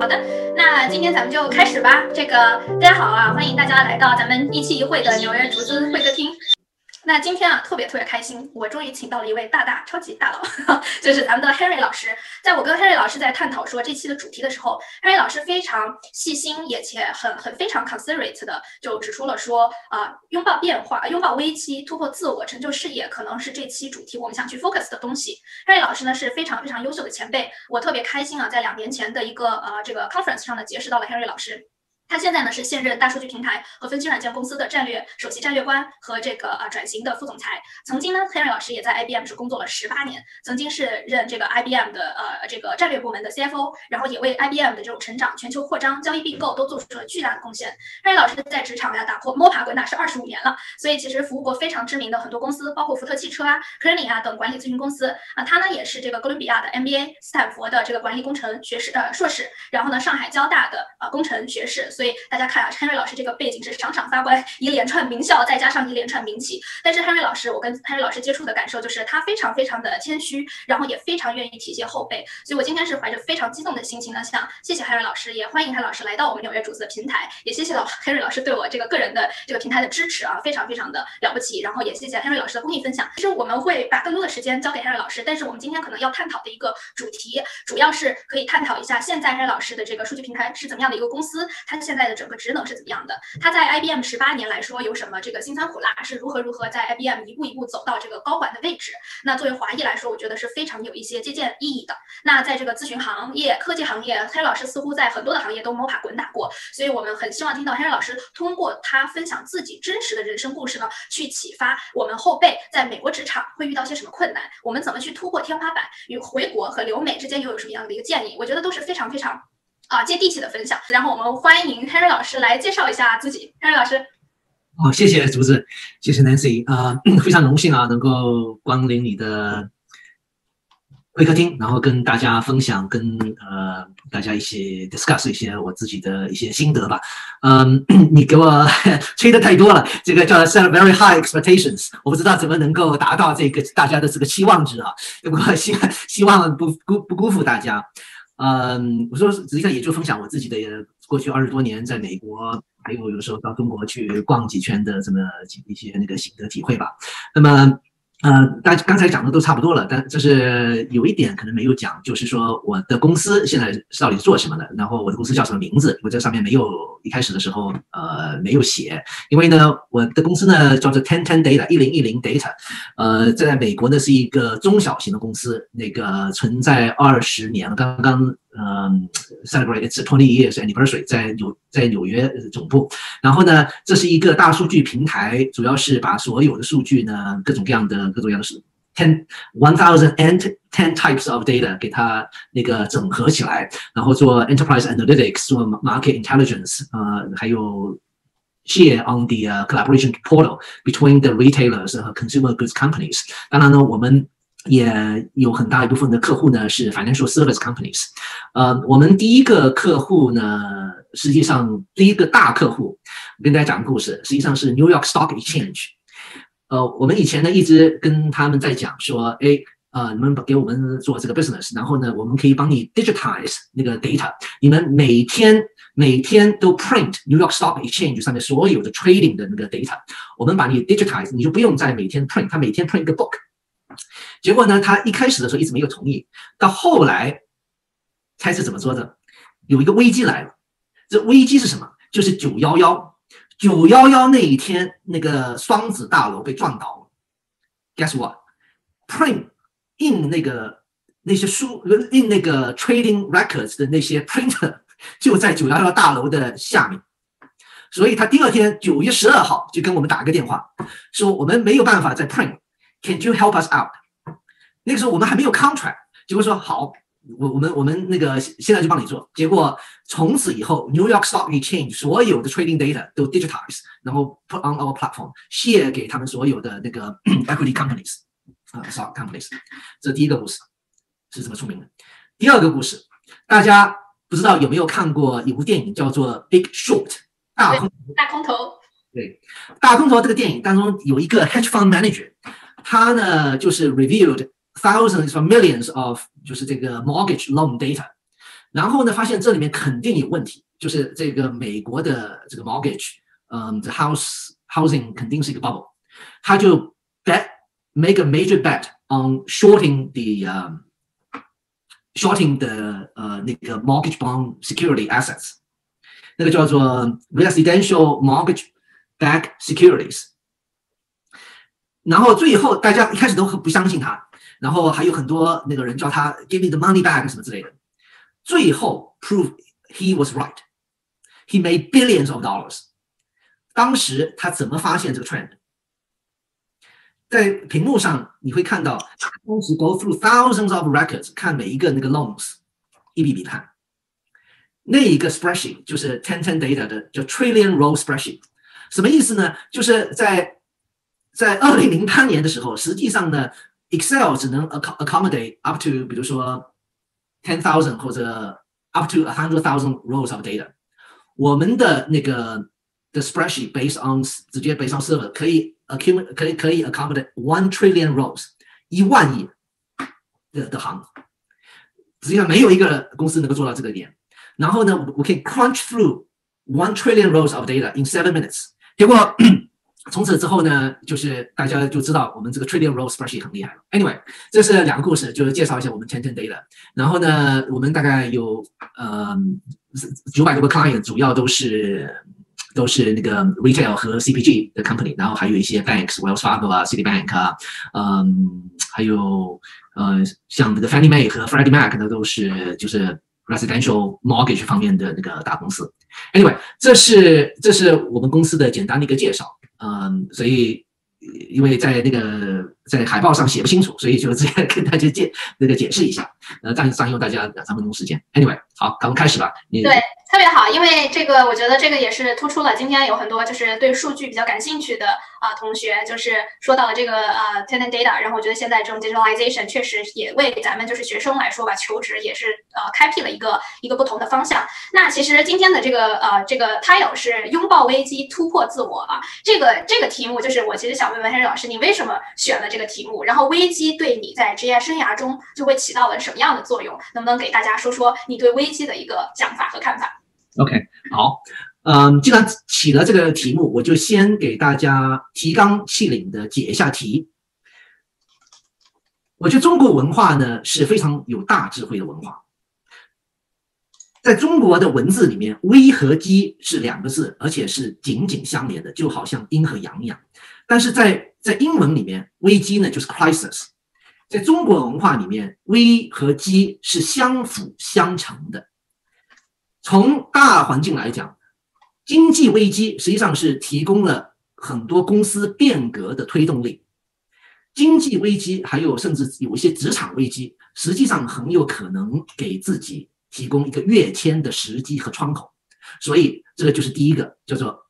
好的，那今天咱们就开始吧。这个大家好啊，欢迎大家来到咱们一期一会的纽约竹子会客厅。那今天啊，特别特别开心，我终于请到了一位大大超级大佬，就是咱们的 Henry 老师。在我跟 Henry 老师在探讨说这期的主题的时候，Henry 老师非常细心，也且很很非常 considerate 的就指出了说，啊，拥抱变化，拥抱危机，突破自我，成就事业，可能是这期主题我们想去 focus 的东西。Henry 老师呢是非常非常优秀的前辈，我特别开心啊，在两年前的一个呃这个 conference 上呢结识到了 Henry 老师。他现在呢是现任大数据平台和分析软件公司的战略首席战略官和这个呃转型的副总裁。曾经呢，Henry 老师也在 IBM 是工作了十八年，曾经是任这个 IBM 的呃这个战略部门的 CFO，然后也为 IBM 的这种成长、全球扩张、交易并购都做出了巨大的贡献。Henry 老师在职场呀打破摸爬滚打是二十五年了，所以其实服务过非常知名的很多公司，包括福特汽车啊、科林啊等管理咨询公司啊。他呢也是这个哥伦比亚的 MBA、斯坦福的这个管理工程学士呃硕士，然后呢上海交大的呃工程学士。所以大家看啊，Henry 老师这个背景是场场发光，一连串名校，再加上一连串名企。但是 Henry 老师，我跟 Henry 老师接触的感受就是他非常非常的谦虚，然后也非常愿意体贴后辈。所以我今天是怀着非常激动的心情呢，想谢谢 Henry 老师，也欢迎 Henry 老师来到我们纽约主子的平台，也谢谢老 Henry 老师对我这个个人的这个平台的支持啊，非常非常的了不起。然后也谢谢 Henry 老师的公益分享。其实我们会把更多的时间交给 Henry 老师，但是我们今天可能要探讨的一个主题，主要是可以探讨一下现在 Henry 老师的这个数据平台是怎么样的一个公司，它现在的整个职能是怎么样的？他在 IBM 十八年来说有什么这个辛酸苦辣，是如何如何在 IBM 一步一步走到这个高管的位置？那作为华裔来说，我觉得是非常有一些借鉴意义的。那在这个咨询行业、科技行业黑老师似乎在很多的行业都摸爬滚打过，所以我们很希望听到黑老师通过他分享自己真实的人生故事呢，去启发我们后辈在美国职场会遇到些什么困难，我们怎么去突破天花板，与回国和留美之间又有什么样的一个建议？我觉得都是非常非常。啊，接地气的分享。然后我们欢迎 Henry 老师来介绍一下自己。Henry 老师，好，谢谢竹子，谢谢 Nancy，啊，非常荣幸啊，能够光临你的会客厅，然后跟大家分享，跟呃大家一起 discuss 一些我自己的一些心得吧。嗯，你给我 吹的太多了，这个叫 set very high expectations，我不知道怎么能够达到这个大家的这个期望值啊。不过希希望不辜不辜负大家。嗯，我说实际上也就分享我自己的过去二十多年在美国，还有有时候到中国去逛几圈的这么一些那个心得体会吧。那么。呃，大刚才讲的都差不多了，但就是有一点可能没有讲，就是说我的公司现在到底做什么的，然后我的公司叫什么名字，我这上面没有一开始的时候呃没有写，因为呢我的公司呢叫做 Ten Ten Data 一零一零 Data，呃在美国呢是一个中小型的公司，那个存在二十年了，刚刚。嗯，celebrate its twenty years anniversary，在纽在纽约总部。然后呢，这是一个大数据平台，主要是把所有的数据呢，各种各样的各种各样的 ten one thousand and ten types of data 给它那个整合起来，然后做 enterprise analytics，做 market intelligence，呃，还有 share on the collaboration portal between the retailers 和 consumer goods companies。当然呢，我们。也有很大一部分的客户呢是 financial service companies，呃，我们第一个客户呢，实际上第一个大客户，跟大家讲个故事，实际上是 New York Stock Exchange，呃，我们以前呢一直跟他们在讲说，哎，呃，你们给我们做这个 business，然后呢，我们可以帮你 digitize 那个 data，你们每天每天都 print New York Stock Exchange 上面所有的 trading 的那个 data，我们把你 digitize，你就不用再每天 print，他每天 print 一个 book。结果呢，他一开始的时候一直没有同意，到后来，猜是怎么做的？有一个危机来了，这危机是什么？就是九幺幺，九幺幺那一天，那个双子大楼被撞倒了。Guess what？Print 印那个那些书，印那个 Trading Records 的那些 printer 就在九幺幺大楼的下面，所以他第二天九月十二号就跟我们打个电话，说我们没有办法再 print。Can you help us out？那个时候我们还没有 contract，结果说好，我我们我们那个现在就帮你做。结果从此以后，New York Stock Exchange 所有的 trading data 都 digitize，然后 put on our platform，share 给他们所有的那个 equity companies 啊，stock companies。这第一个故事是怎么出名的？第二个故事，大家不知道有没有看过一部电影叫做《Big Short》大空大空头。对，大空头这个电影当中有一个 hedge fund manager。他呢，就是 reviewed thousands or millions of 就是这个 mortgage loan data， 然后呢，发现这里面肯定有问题，就是这个美国的这个 mortgage，嗯，the house housing 肯定是一个 bubble，他就 bet make a major bet on shorting the、um, shorting the 呃、uh, 那个 mortgage bond security assets，那个叫做 residential mortgage back securities。然后最后大家一开始都不相信他， 然后还有很多那个人叫他 give me the money back 什么之类的。最后 prove he was right. He made billions of dollars. 当时他怎么发现这个 trend？在屏幕上你会看到，当时 go through thousands of records，看每一个那个 loans，一笔笔看。那一个 spreadsheet 就是 ten ten data 的叫 trillion row spreadsheet，什么意思呢？就是在在二零零八年的时候，实际上呢 ，Excel 只能 accommodate up to 比如说 ten thousand 或者 up to a hundred thousand rows of data。我们的那个的 spreadsheet based on 直接 based on server 可以 accumulate 可以可以 accommodate one trillion rows 一万亿的的行，实际上没有一个公司能够做到这个点。然后呢，我可以 crunch through one trillion rows of data in seven minutes。结果 从此之后呢，就是大家就知道我们这个 trillion row spreadsheet 很厉害了。Anyway，这是两个故事，就是介绍一下我们 ten ten data。然后呢，我们大概有呃九百多个 client，主要都是都是那个 retail 和 CPG 的 company，然后还有一些 banks，Wells Fargo 啊，Citibank 啊，嗯，还有呃像这个 Fannie Mae 和 Freddie Mac 呢，都是就是 residential mortgage 方面的那个大公司。Anyway，这是这是我们公司的简单的一个介绍。嗯，所以因为在那个在海报上写不清楚，所以就直接 跟大家解那个解释一下，呃，占占用大家两三分钟时间。Anyway，好，咱们开始吧。你对，特别好，因为这个我觉得这个也是突出了今天有很多就是对数据比较感兴趣的啊同学，就是说到了这个呃 tenant data，然后我觉得现在这种 digitalization 确实也为咱们就是学生来说吧，求职也是呃开辟了一个一个不同的方向。那其实今天的这个呃这个 title 是拥抱危机，突破自我啊，这个这个题目就是我其实想问问 Henry 老师，你为什么选了这个题目？然后危机对你在职业生涯中就会起到了什么样的作用？能不能给大家说说你对危机的一个想法和看法？OK，好，嗯，既然起了这个题目，我就先给大家提纲挈领的解一下题。我觉得中国文化呢是非常有大智慧的文化，在中国的文字里面，危和机是两个字，而且是紧紧相连的，就好像阴和阳一样。但是在在英文里面，危机呢就是 crisis，在中国文化里面，危和机是相辅相成的。从大环境来讲，经济危机实际上是提供了很多公司变革的推动力。经济危机还有甚至有一些职场危机，实际上很有可能给自己提供一个跃迁的时机和窗口。所以这个就是第一个，叫做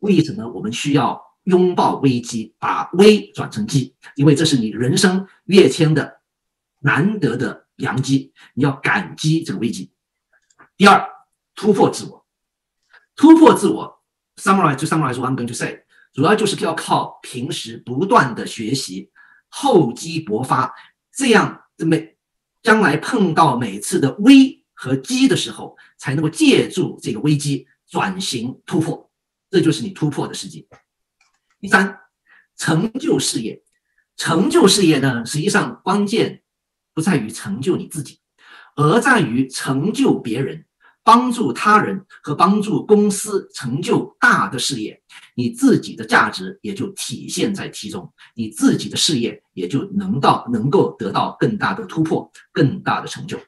为什么我们需要拥抱危机，把危转成机，因为这是你人生跃迁的难得的良机，你要感激这个危机。第二。突破自我，突破自我，summarize 就 summarize what I'm going to say，主要就是要靠平时不断的学习，厚积薄发，这样每将来碰到每次的危和机的时候，才能够借助这个危机转型突破，这就是你突破的时机。第三，成就事业，成就事业呢，实际上关键不在于成就你自己，而在于成就别人。帮助他人和帮助公司成就大的事业，你自己的价值也就体现在其中，你自己的事业也就能到能够得到更大的突破、更大的成就。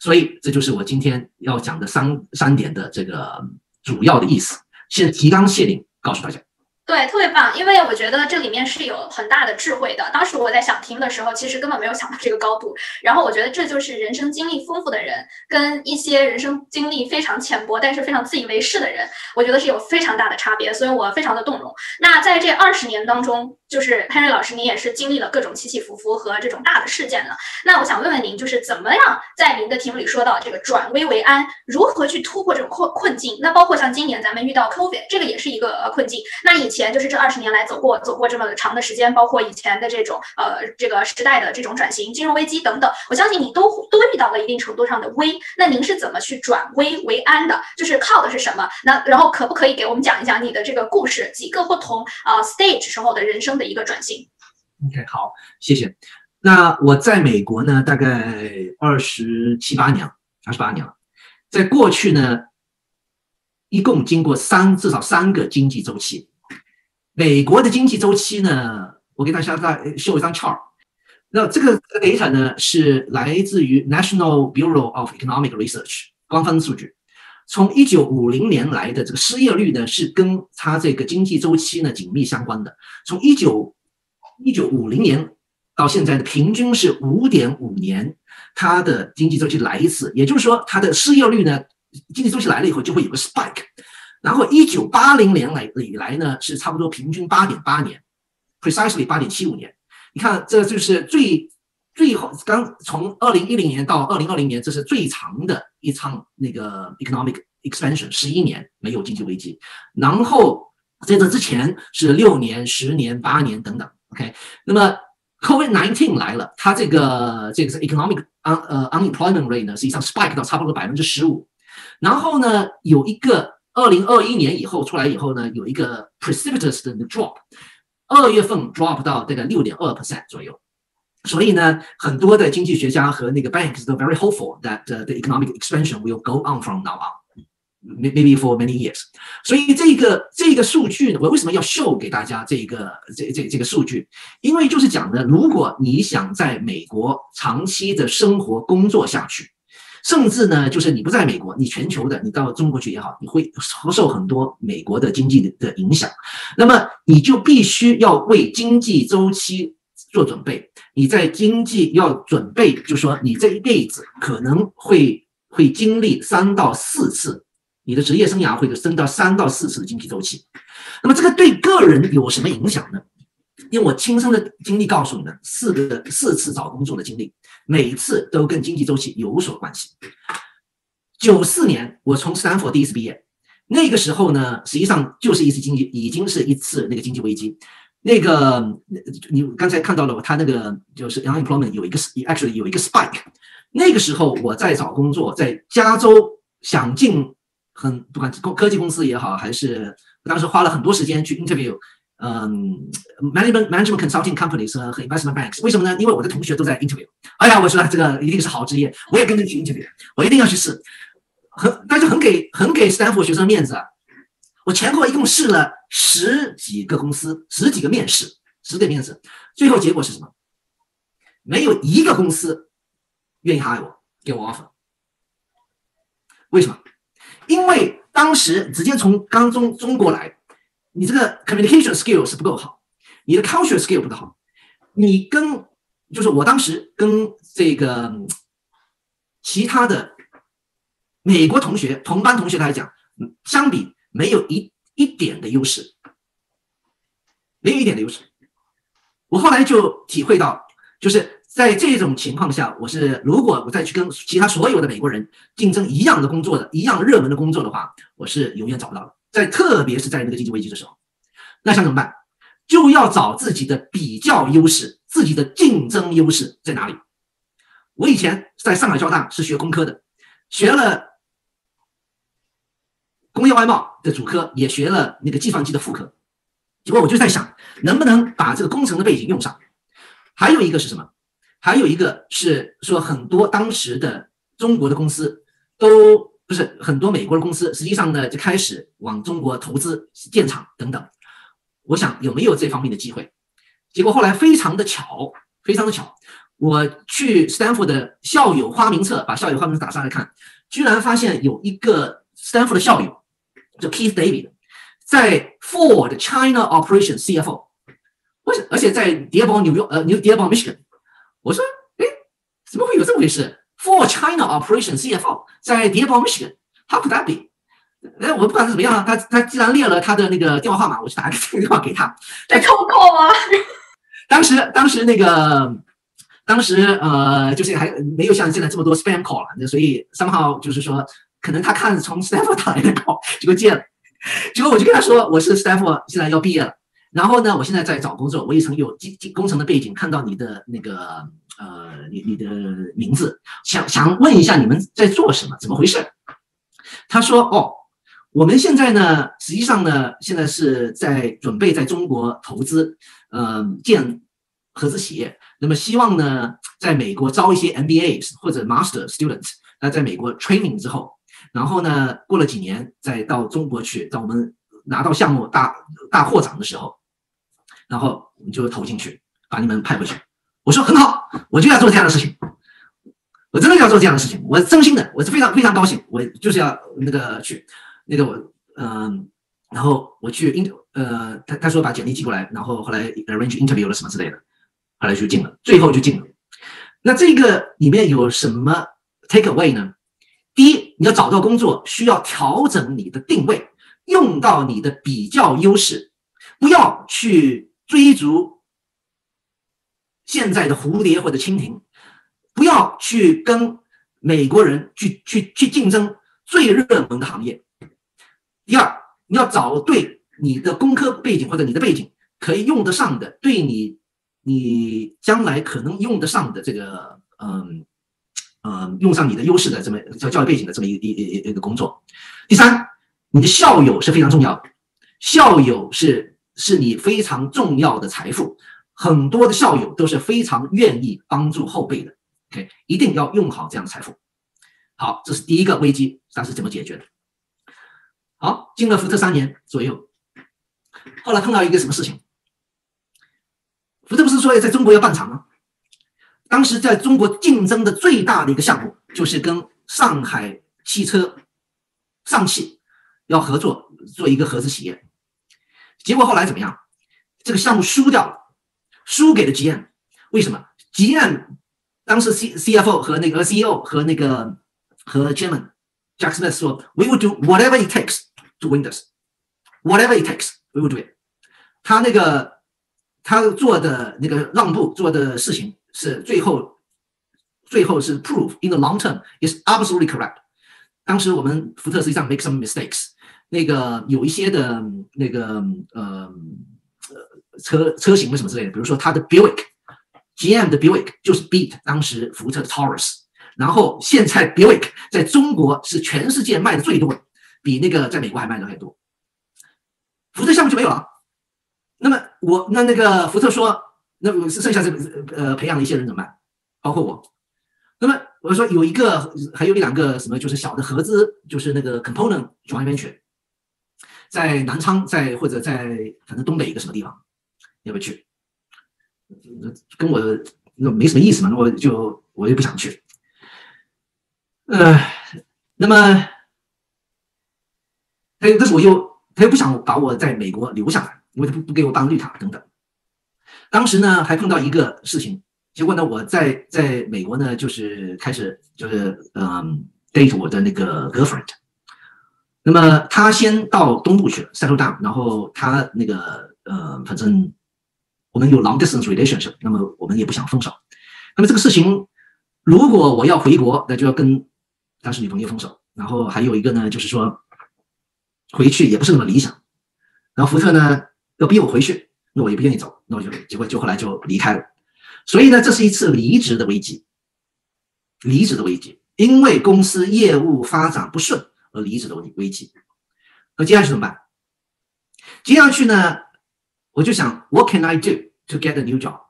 所以，这就是我今天要讲的三三点的这个主要的意思。现提纲挈领告诉大家。对，特别棒，因为我觉得这里面是有很大的智慧的。当时我在想题目的时候，其实根本没有想到这个高度。然后我觉得这就是人生经历丰富的人，跟一些人生经历非常浅薄但是非常自以为是的人，我觉得是有非常大的差别。所以我非常的动容。那在这二十年当中，就是潘瑞老师，你也是经历了各种起起伏伏和这种大的事件了。那我想问问您，就是怎么样在您的题目里说到这个转危为安，如何去突破这种困困境？那包括像今年咱们遇到 COVID，这个也是一个困境。那以前。前就是这二十年来走过走过这么长的时间，包括以前的这种呃这个时代的这种转型、金融危机等等，我相信你都都遇到了一定程度上的危。那您是怎么去转危为安的？就是靠的是什么？那然后可不可以给我们讲一讲你的这个故事，几个不同啊 stage 时候的人生的一个转型？OK，好，谢谢。那我在美国呢，大概二十七八年，二十八年了。在过去呢，一共经过三至少三个经济周期。美国的经济周期呢，我给大家再秀一张 chart。那这个 data 呢是来自于 National Bureau of Economic Research 官方数据。从一九五零年来的这个失业率呢，是跟它这个经济周期呢紧密相关的。从一九一九五零年到现在的平均是五点五年。它的经济周期来一次，也就是说，它的失业率呢，经济周期来了以后就会有个 spike，然后一九八零年来以来呢是差不多平均八点八年，precisely 八点七五年。你看，这就是最最后刚从二零一零年到二零二零年，这是最长的一场那个 economic expansion，十一年没有经济危机。然后在这之前是六年、十年、八年等等。OK，那么。Covid nineteen 来了，它这个这个是 economic un 呃 unemployment rate 呢，实际上 spike 到差不多百分之十五。然后呢，有一个二零二一年以后出来以后呢，有一个 precipitous 的 drop，二月份 drop 到大概六点二 percent 左右。所以呢，很多的经济学家和那个 banks 都 very hopeful that the economic expansion will go on from now on。maybe for many years，所以这个这个数据呢，我为什么要 show 给大家这个这这这个数据？因为就是讲呢，如果你想在美国长期的生活工作下去，甚至呢，就是你不在美国，你全球的，你到中国去也好，你会受很多美国的经济的影响。那么你就必须要为经济周期做准备。你在经济要准备，就说你这一辈子可能会会经历三到四次。你的职业生涯会升到三到四次的经济周期，那么这个对个人有什么影响呢？因为我亲身的经历告诉你们，四个四次找工作的经历，每次都跟经济周期有所关系。九四年我从斯坦福第一次毕业，那个时候呢，实际上就是一次经济，已经是一次那个经济危机。那个你刚才看到了，他那个就是 unemployment 有一个 actually 有一个 spike。那个时候我在找工作，在加州想进。很不管科技公司也好，还是当时花了很多时间去 interview，嗯，management management consulting companies 和 investment banks。为什么呢？因为我的同学都在 interview。哎呀，我说这个一定是好职业，我也跟着去 interview，我一定要去试。很，但是很给很给斯坦福学生面子啊。我前后一共试了十几个公司，十几个面试，十个面试，最后结果是什么？没有一个公司愿意 hire 我，给我 offer。为什么？因为当时直接从刚中中国来，你这个 communication skill 是不够好，你的 culture skill 不够好，你跟就是我当时跟这个其他的美国同学同班同学来讲，相比没有一一点的优势，没有一点的优势。我后来就体会到，就是。在这种情况下，我是如果我再去跟其他所有的美国人竞争一样的工作的一样热门的工作的话，我是永远找不到的。在特别是在那个经济危机的时候，那想怎么办？就要找自己的比较优势，自己的竞争优势在哪里？我以前在上海交大是学工科的，学了工业外贸的主科，也学了那个计算机的副科。结果我就在想，能不能把这个工程的背景用上？还有一个是什么？还有一个是说，很多当时的中国的公司都不是很多美国的公司，实际上呢就开始往中国投资建厂等等。我想有没有这方面的机会？结果后来非常的巧，非常的巧，我去斯坦福的校友花名册，把校友花名册打上来看，居然发现有一个斯坦福的校友叫 Keith David，在 Ford China Operation CFO，而且而且在迪尔堡纽约呃纽迪尔堡 Michigan。我说，哎，怎么会有这么回事？For China Operation CFO 在 d e a r b o r Michigan，How could that be？哎，我不管是怎么样啊，他他既然列了他的那个电话号码，我就打个电话给他。在抽空吗？当时当时那个当时呃，就是还没有像现在这么多 spam call 了，所以三号就是说，可能他看从 Stanford 打来的 call 结果接了。结果我就跟他说，我是斯坦福现在要毕业了，然后呢，我现在在找工作，我也曾有工工程的背景，看到你的那个呃，你你的名字，想想问一下你们在做什么，怎么回事？他说，哦，我们现在呢，实际上呢，现在是在准备在中国投资，呃，建合资企业，那么希望呢，在美国招一些 MBA 或者 Master Student，那在美国 training 之后。然后呢，过了几年，再到中国去，到我们拿到项目大大扩展的时候，然后我们就投进去，把你们派过去。我说很好，我就要做这样的事情，我真的要做这样的事情，我真心的，我是非常非常高兴，我就是要那个去，那个我嗯，然后我去 inter 呃，他他说把简历寄过来，然后后来 arrange interview 了什么之类的，后来就进了，最后就进了。那这个里面有什么 take away 呢？第一，你要找到工作，需要调整你的定位，用到你的比较优势，不要去追逐现在的蝴蝶或者蜻蜓，不要去跟美国人去去去竞争最热门的行业。第二，你要找对你的工科背景或者你的背景可以用得上的，对你你将来可能用得上的这个嗯。嗯，用上你的优势的这么叫教育背景的这么一一一一个工作。第三，你的校友是非常重要的，校友是是你非常重要的财富。很多的校友都是非常愿意帮助后辈的。OK，一定要用好这样的财富。好，这是第一个危机，它是怎么解决的？好，进了福特三年左右，后来碰到一个什么事情？福特不是说要在中国要办厂吗？当时在中国竞争的最大的一个项目，就是跟上海汽车上汽要合作做一个合资企业。结果后来怎么样？这个项目输掉了，输给了 GM。为什么？GM 当时 C CFO 和那个 CEO 和那个和 Chairman Jack Smith 说：“We will do whatever it takes to win this. Whatever it takes, we will do it。”他那个他做的那个让步做的事情。是最后，最后是 prove in the long term is absolutely correct。当时我们福特实际上 make some mistakes，那个有一些的那个呃车车型为什么之类的，比如说它的 Buick，GM 的 Buick 就是 beat 当时福特的 Taurus，然后现在 Buick 在中国是全世界卖的最多的，比那个在美国还卖的还多，福特项目就没有了。那么我那那个福特说。那剩下这个呃培养的一些人怎么办？包括我。那么我说有一个，还有一两个什么，就是小的合资，就是那个 component joint venture，在南昌，在或者在反正东北一个什么地方，要不要去？跟我那没什么意思嘛，那我就我也不想去。呃，那么他但是我又他又不想把我在美国留下来，因为他不不给我办绿卡等等。当时呢，还碰到一个事情，结果呢，我在在美国呢，就是开始就是嗯，date 我的那个 girlfriend。那么他先到东部去了，settle down，然后他那个呃，反正我们有 long distance relationship，那么我们也不想分手。那么这个事情，如果我要回国，那就要跟当时女朋友分手。然后还有一个呢，就是说回去也不是那么理想。然后福特呢要逼我回去。那我也不愿意走，那我就结果就后来就离开了。所以呢，这是一次离职的危机，离职的危机，因为公司业务发展不顺而离职的危危机。那接下去怎么办？接下去呢，我就想，What can I do to get a new job？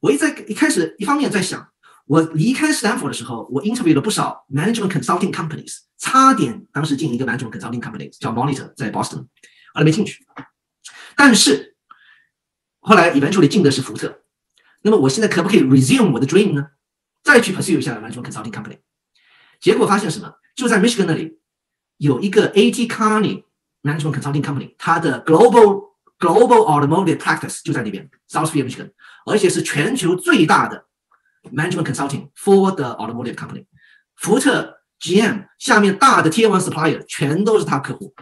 我一在一开始一方面在想，我离开斯坦福的时候，我 interview 了不少 management consulting companies，差点当时进一个 management consulting company 叫 Monitor，在 Boston，后来没进去，但是。后来 eventually 进的是福特，那么我现在可不可以 resume 我的 dream 呢？再去 pursue 一下 management consulting company？结果发现什么？就在 Michigan 那里有一个 AT Kearney management consulting company，它的 global global automotive practice 就在那边 Southfield Michigan，而且是全球最大的 management consulting for the automotive company。福特 GM 下面大的 Tier One supplier 全都是他客户。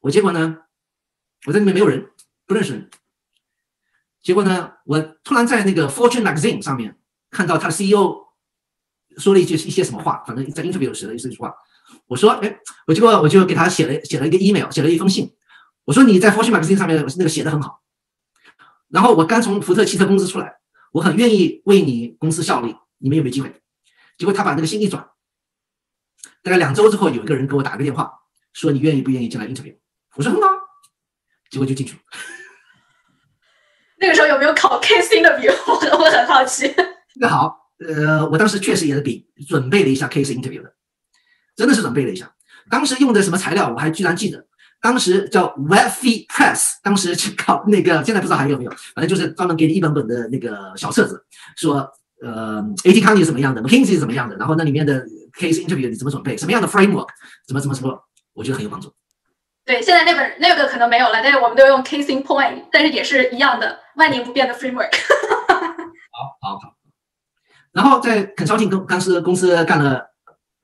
我结果呢，我在那边没有人，不认识人。结果呢，我突然在那个 Fortune Magazine 上面看到他的 CEO 说了一句一些什么话，反正在 interview 时的一句话，我说，哎，我结果我就给他写了写了一个 email，写了一封信。我说你在 Fortune Magazine 上面那个写的很好，然后我刚从福特汽车公司出来，我很愿意为你公司效力，你们有没有机会？结果他把那个信一转，大概两周之后，有一个人给我打个电话，说你愿意不愿意进来 interview？我说很好，结果就进去了。那个时候有没有考 case interview？我我很好奇。那好，呃，我当时确实也是比准备了一下 case interview 的，真的是准备了一下。当时用的什么材料，我还居然记得。当时叫 Webfeed Press，当时去考那个，现在不知道还有没有，反正就是专门给你一本本的那个小册子，说呃，AT Company 是怎么样的，McKinsey 是怎么样的，然后那里面的 case interview 你怎么准备，什么样的 framework，怎么怎么怎么，我觉得很有帮助。对，现在那本那个可能没有了，但是我们都用 in point，但是也是一样的万年不变的 framework。好好好，然后在 consulting 公公司公司干了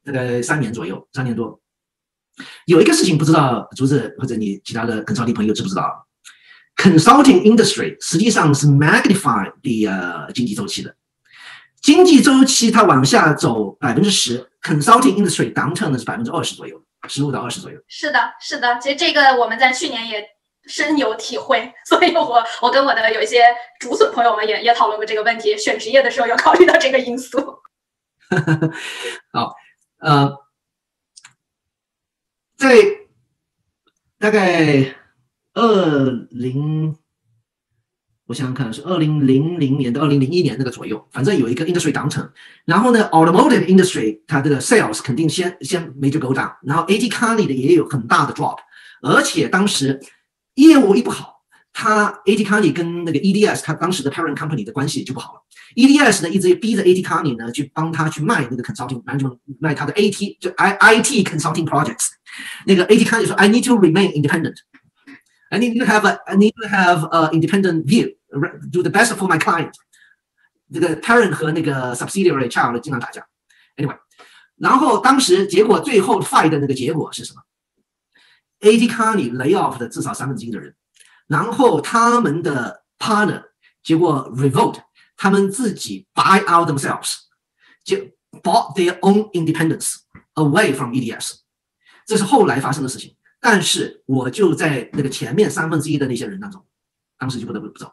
大概三年左右，三年多。有一个事情不知道竹子或者你其他的 consulting 朋友知不知道？consulting industry 实际上是 magnify the 呃经济周期的，经济周期它往下走百分之十，consulting industry downturn 呢是百分之二十左右，十五到二十左右。是的，是的，其实这个我们在去年也深有体会，所以我我跟我的有一些竹笋朋友们也也讨论过这个问题，选职业的时候要考虑到这个因素。好，呃。在大概二零，我想想看，是二零零零年到二零零一年那个左右，反正有一个 industry 当成。然后呢，automotive industry 它这个 sales 肯定先先 major go down，然后 AT c o n n y 的也有很大的 drop，而且当时业务一不好，它 AT c o n n y 跟那个 EDS 它当时的 parent company 的关系就不好了。EDS 呢一直逼着 AT Company 呢去帮他去卖那个 consulting management，卖他的 AT 就 I IT consulting projects。那个 AT Company 说，I need to remain independent. I need to have a I need to have a independent view. Do the best for my client. 这个 parent 和那个 subsidiary child 经常打架。Anyway，然后当时结果最后 fight 的那个结果是什么？AT Company lay off 的至少三分之一的人，然后他们的 partner 结果 revolt， 他们自己 buy out themselves，就 bought their own independence away from EDS。这是后来发生的事情，但是我就在那个前面三分之一的那些人当中，当时就不得不走。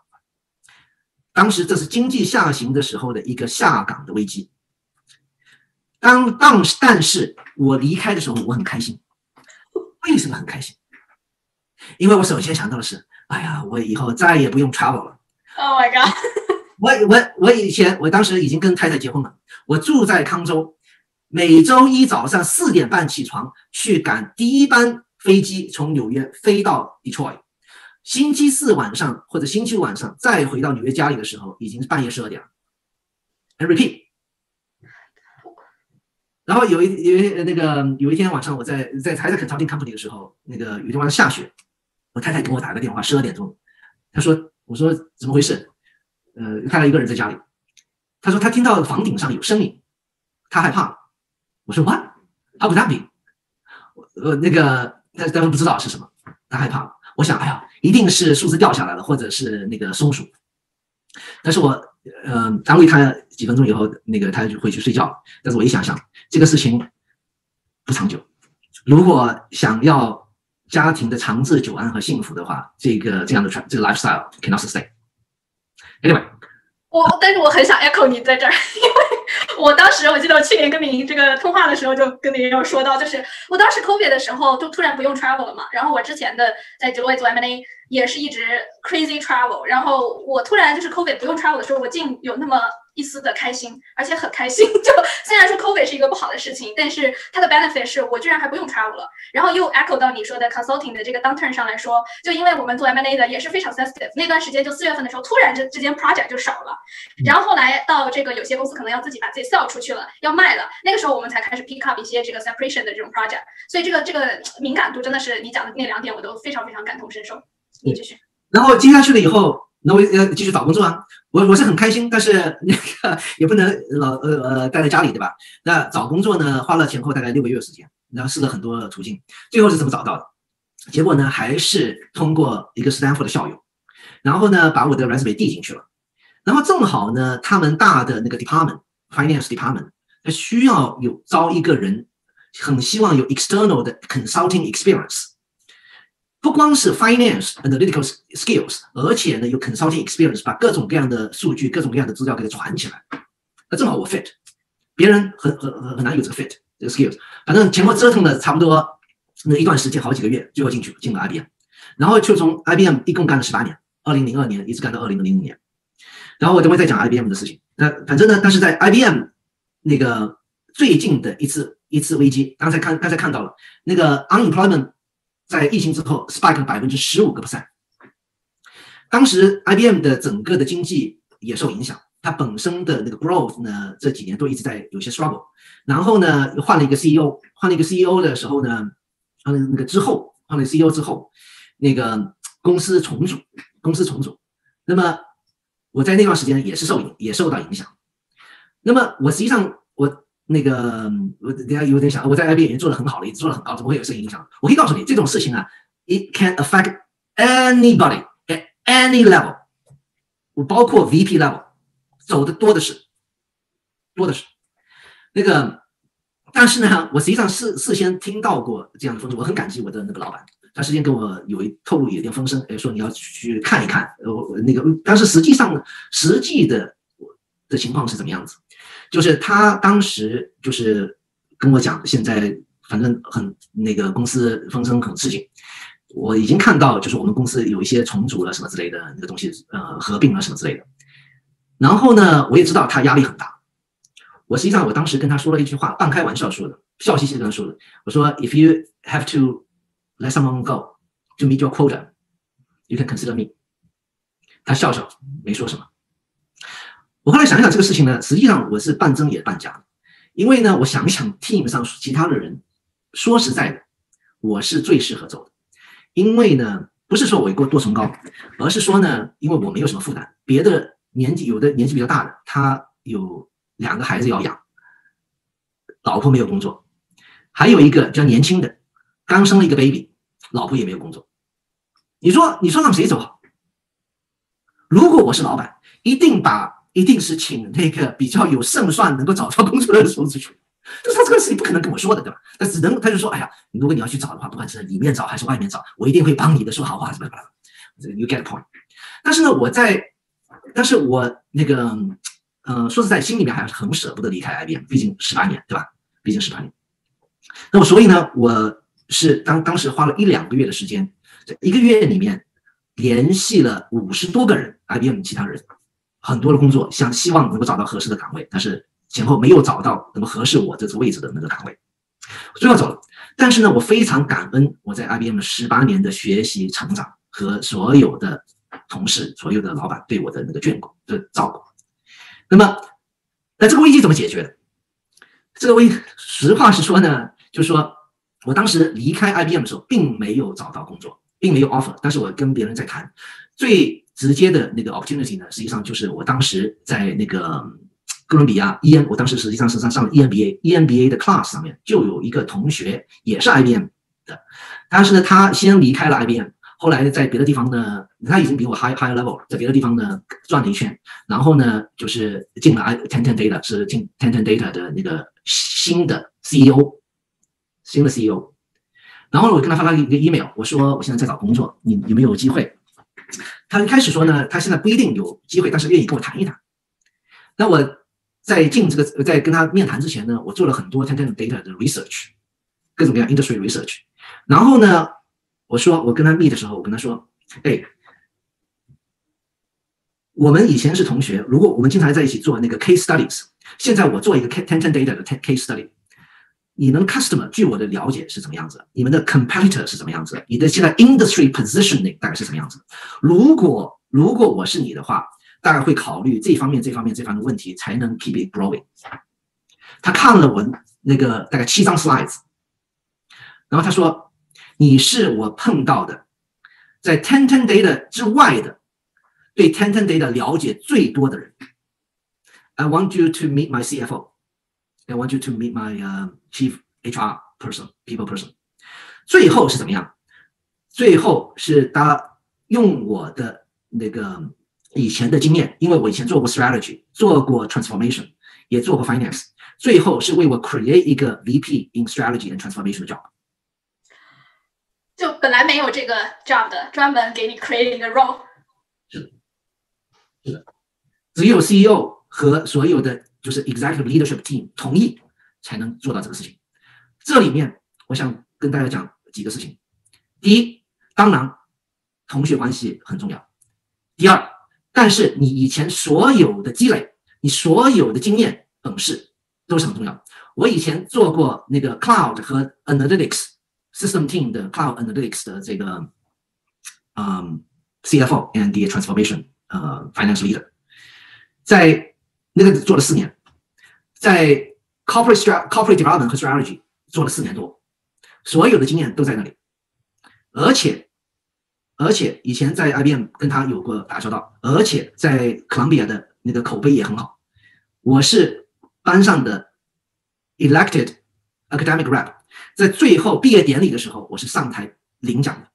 当时这是经济下行的时候的一个下岗的危机。当当时但是我离开的时候，我很开心。为什么很开心？因为我首先想到的是，哎呀，我以后再也不用 travel 了。Oh my god！我我我以前我当时已经跟太太结婚了，我住在康州。每周一早上四点半起床去赶第一班飞机从纽约飞到 Detroit，星期四晚上或者星期五晚上再回到纽约家里的时候已经是半夜十二点了。Repeat。然后有一有一那个有一天晚上我在在还在 consulting company 的时候，那个有一天晚上下雪，我太太给我打个电话，十二点钟，她说我说怎么回事？呃，看到一个人在家里，他说他听到房顶上有声音，他害怕了。我说 What？他不 happy。我呃那个但但是不知道是什么，他害怕。我想，哎呀，一定是树枝掉下来了，或者是那个松鼠。但是我呃安慰他几分钟以后，那个他就回去睡觉。但是我一想想，这个事情不长久。如果想要家庭的长治久安和幸福的话，这个这样的这个 lifestyle cannot sustain。我但是我很想 echo 你在这儿，因为。我当时我记得我去年跟您这个通话的时候，就跟您有说到，就是我当时 COVID 的时候，就突然不用 travel 了嘛。然后我之前的在 Deloitte 做 M&A 也是一直 crazy travel。然后我突然就是 COVID 不用 travel 的时候，我竟有那么。一丝的开心，而且很开心。就虽然说 COVID 是一个不好的事情，但是它的 benefit 是我居然还不用 travel 了。然后又 echo 到你说的 consulting 的这个 downturn 上来说，就因为我们做 M&A 的也是非常 sensitive，那段时间就四月份的时候，突然之之间 project 就少了。然后后来到这个有些公司可能要自己把自己 sell 出去了，要卖了，那个时候我们才开始 pick up 一些这个 separation 的这种 project。所以这个这个敏感度真的是你讲的那两点，我都非常非常感同身受。你继续。然后接下去了以后。那我要继续找工作啊，我我是很开心，但是那 个也不能老呃呃待在家里，对吧？那找工作呢，花了前后大概六个月时间，然后试了很多途径，最后是怎么找到的？结果呢，还是通过一个斯坦福的校友，然后呢，把我的 resume 递进去了，然后正好呢，他们大的那个 department finance department，他需要有招一个人很希望有 external 的 consulting experience，不光是 finance analytical skills，而且呢有 consulting experience，把各种各样的数据、各种各样的资料给它传起来。那正好我 fit，别人很很很难有这个 fit 这个 skills。反正前后折腾了差不多那一段时间，好几个月，最后进去进了 IBM，然后就从 IBM 一共干了十八年，二零零二年一直干到二零零五年。然后我等会再讲 IBM 的事情。那反正呢，但是在 IBM 那个最近的一次一次危机，刚才看刚才看到了那个 unemployment 在疫情之后 spike 了百分之十五个 percent。当时 IBM 的整个的经济也受影响，它本身的那个 growth 呢这几年都一直在有些 struggle。然后呢，又换了一个 CEO，换了一个 CEO 的时候呢，换了那个之后换了 CEO 之后，那个公司重组，公司重组，那么。我在那段时间也是受影，也受到影响。那么我实际上我那个我等下有点想，我在 IBM 已经做的很好了，已经做的很高，怎么会有受影响？我可以告诉你，这种事情啊，it can affect anybody at any level，我包括 VP level，走的多的是，多的是。那个，但是呢，我实际上事事先听到过这样的风声，我很感激我的那个老板。他事先跟我有一透露一点风声，哎，说你要去看一看，呃，那个，但是实际上实际的的情况是怎么样子？就是他当时就是跟我讲，现在反正很那个公司风声很刺激，我已经看到，就是我们公司有一些重组了什么之类的那个东西，呃，合并了什么之类的。然后呢，我也知道他压力很大。我实际上我当时跟他说了一句话，半开玩笑说的，笑嘻嘻跟他说的，我说：“If you have to。” Let someone go to meet your quota. You can consider me. 他笑笑，没说什么。我后来想一想这个事情呢，实际上我是半真也半假。因为呢，我想一想 team 上其他的人，说实在的，我是最适合走的。因为呢，不是说我过多崇高，而是说呢，因为我没有什么负担。别的年纪有的年纪比较大的，他有两个孩子要养，老婆没有工作，还有一个比较年轻的。刚生了一个 baby，老婆也没有工作，你说你说让谁走好？如果我是老板，一定把一定是请那个比较有胜算、能够找到工作的人送出去。就是他这个事情不可能跟我说的，对吧？他只能他就说：“哎呀，如果你要去找的话，不管是里面找还是外面找，我一定会帮你的，说好话什么什么。”这个 you get point。但是呢，我在，但是我那个，嗯，说实在，心里面还是很舍不得离开 IBM，毕竟十八年，对吧？毕竟十八年。那么所以呢，我。是当当时花了一两个月的时间，在一个月里面联系了五十多个人，IBM 其他人，很多的工作，想希望能够找到合适的岗位，但是前后没有找到能够合适我这个位置的那个岗位，最后走了。但是呢，我非常感恩我在 IBM 十八年的学习成长和所有的同事、所有的老板对我的那个眷顾的照顾。那么，那这个危机怎么解决的？这个危，实话实说呢，就是说。我当时离开 IBM 的时候，并没有找到工作，并没有 offer。但是我跟别人在谈，最直接的那个 opportunity 呢，实际上就是我当时在那个哥伦比亚 EM，我当时实际上是上上 EMBA，EMBA 的 class 上面就有一个同学也是 IBM 的，但是呢，他先离开了 IBM，后来在别的地方呢，他已经比我 high high level，在别的地方呢转了一圈，然后呢，就是进了 I Ten Ten Data，是进 Ten Ten Data 的那个新的 CEO。新的 CEO，然后我跟他发了一个 email，我说我现在在找工作，你有没有机会？他一开始说呢，他现在不一定有机会，但是愿意跟我谈一谈。那我在进这个，在跟他面谈之前呢，我做了很多 tenant Data 的 research，各种各样 industry research。然后呢，我说我跟他 meet 的时候，我跟他说，哎，我们以前是同学，如果我们经常在一起做那个 case studies，现在我做一个 Ten Ten Data 的 case study。你们 customer 据我的了解是怎么样子？你们的 competitor 是怎么样子？你的现在 industry positioning 大概是什么样子？如果如果我是你的话，大概会考虑这方面、这方面、这方面的问题，才能 keep it growing。他看了我那个大概七张 slides，然后他说：“你是我碰到的在 ten ten data 之外的对 ten ten data 了解最多的人。I want you to meet my CFO。” I want you to meet my uh chief HR person, people person。最后是怎么样？最后是他用我的那个以前的经验，因为我以前做过 strategy，做过 transformation，也做过 finance， 最后是为我 create 一个 VP in strategy and transformation 的 job。就本来没有这个 job 的，专门给你 create 一个 role。是的，是的，只有 CEO 和所有的 就是 executive leadership team 同意才能做到这个事情。这里面我想跟大家讲几个事情。第一，当然同学关系很重要。第二，但是你以前所有的积累，你所有的经验、本事都是很重要。我以前做过那个 cloud 和 analytics。System team 的 Cloud Analytics 的这个，嗯，CFO and the Transformation 呃 Finance Leader，在那个做了四年，在 Corporate Strat Corporate Development 和 Strategy 做了四年多，所有的经验都在那里，而且而且以前在 IBM 跟他有过打交道，而且在 Columbia 的那个口碑也很好，我是班上的 Elected Academic Rep。在最后毕业典礼的时候，我是上台领奖的。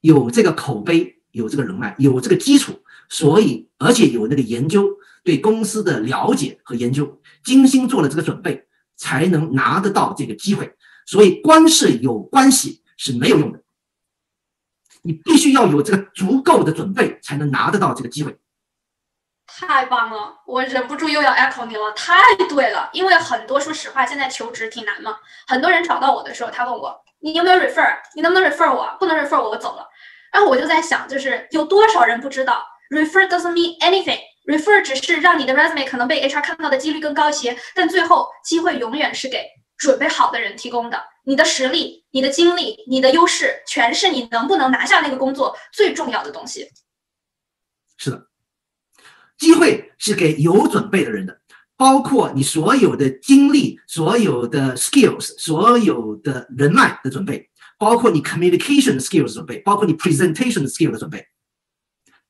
有这个口碑，有这个人脉，有这个基础，所以而且有那个研究，对公司的了解和研究，精心做了这个准备，才能拿得到这个机会。所以光是有关系是没有用的，你必须要有这个足够的准备，才能拿得到这个机会。太棒了，我忍不住又要 echo 你了，太对了。因为很多，说实话，现在求职挺难嘛。很多人找到我的时候，他问我，你有没有 refer？你能不能 refer 我？不能 refer 我，我走了。然后我就在想，就是有多少人不知道 refer doesn't mean anything Refer 只是让你的 resume 可能被 HR 看到的几率更高一些，但最后机会永远是给准备好的人提供的。你的实力、你的经历、你的优势，全是你能不能拿下那个工作最重要的东西。是的。机会是给有准备的人的，包括你所有的经历、所有的 skills、所有的人脉的准备，包括你 communication skills 的准备，包括你 presentation skills 的准备，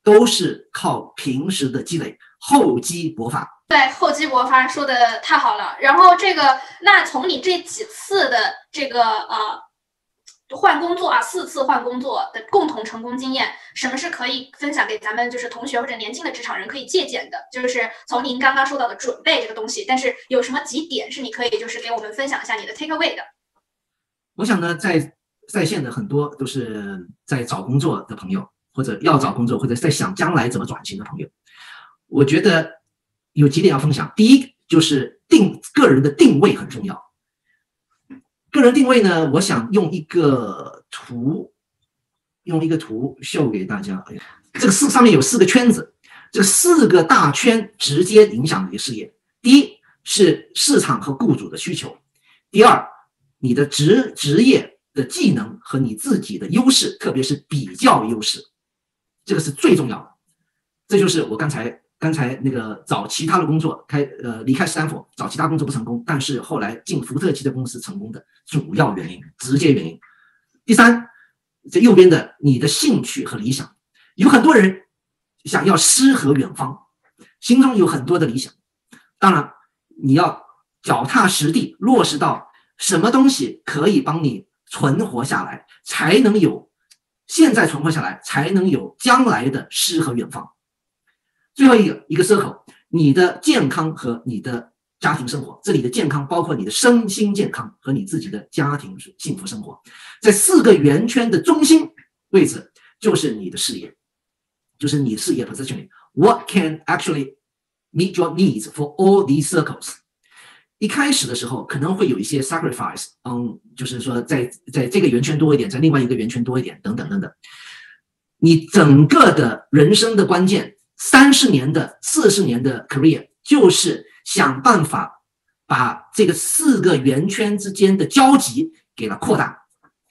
都是靠平时的积累，厚积薄发。对，厚积薄发说的太好了。然后这个，那从你这几次的这个呃。换工作啊，四次换工作的共同成功经验，什么是可以分享给咱们就是同学或者年轻的职场人可以借鉴的？就是从您刚刚说到的准备这个东西，但是有什么几点是你可以就是给我们分享一下你的 take away 的？我想呢，在在线的很多都是在找工作的朋友，或者要找工作，或者在想将来怎么转型的朋友，我觉得有几点要分享。第一就是定个人的定位很重要。个人定位呢？我想用一个图，用一个图秀给大家。这个四上面有四个圈子，这四个大圈直接影响你的事业。第一是市场和雇主的需求，第二，你的职职业的技能和你自己的优势，特别是比较优势，这个是最重要的。这就是我刚才。刚才那个找其他的工作，开呃离开斯坦福找其他工作不成功，但是后来进福特汽车公司成功的主要原因，直接原因。第三，这右边的你的兴趣和理想，有很多人想要诗和远方，心中有很多的理想，当然你要脚踏实地落实到什么东西可以帮你存活下来，才能有现在存活下来，才能有将来的诗和远方。最后一个一个 circle，你的健康和你的家庭生活，这里的健康包括你的身心健康和你自己的家庭幸福生活，在四个圆圈的中心位置就是你的事业，就是你事业 positioning。What can actually meet your needs for all these circles？一开始的时候可能会有一些 sacrifice，嗯，就是说在在这个圆圈多一点，在另外一个圆圈多一点，等等等等。你整个的人生的关键。三十年的、四十年的 career，就是想办法把这个四个圆圈之间的交集给它扩大，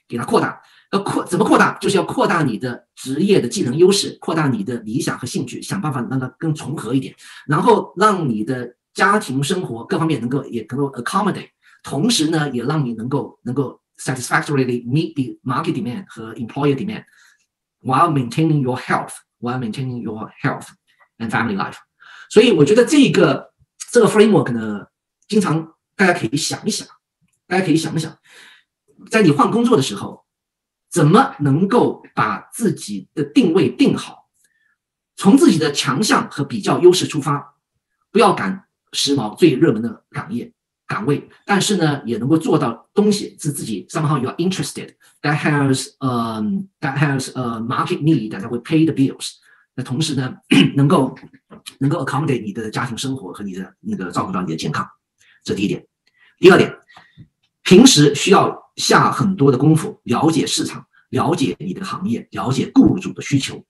给它扩大。要扩怎么扩大？就是要扩大你的职业的技能优势，扩大你的理想和兴趣，想办法让它更重合一点，然后让你的家庭生活各方面能够也能够 accommodate，同时呢，也让你能够能够 satisfactorily meet the market demand 和 employer demand，while maintaining your health。while maintaining your health and family life，所以我觉得这个这个 framework 呢，经常大家可以想一想，大家可以想一想，在你换工作的时候，怎么能够把自己的定位定好，从自己的强项和比较优势出发，不要赶时髦、最热门的岗业岗位，但是呢，也能够做到东西是自己 somehow you are interested that has um that has a market need that will pay the bills。那同时呢，能够能够 accommodate 你的家庭生活和你的那个照顾到你的健康，这第一点。第二点，平时需要下很多的功夫，了解市场，了解你的行业，了解雇主的需求，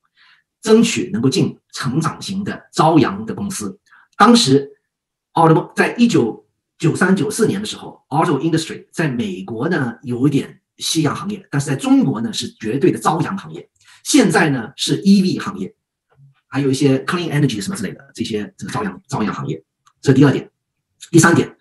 争取能够进成长型的朝阳的公司。当时，auto 在一九九三九四年的时候，auto industry 在美国呢有一点夕阳行业，但是在中国呢是绝对的朝阳行业。现在呢是 EV 行业。还有一些 clean energy 什么之类的这些这个朝阳朝阳行业，这是第二点。第三点，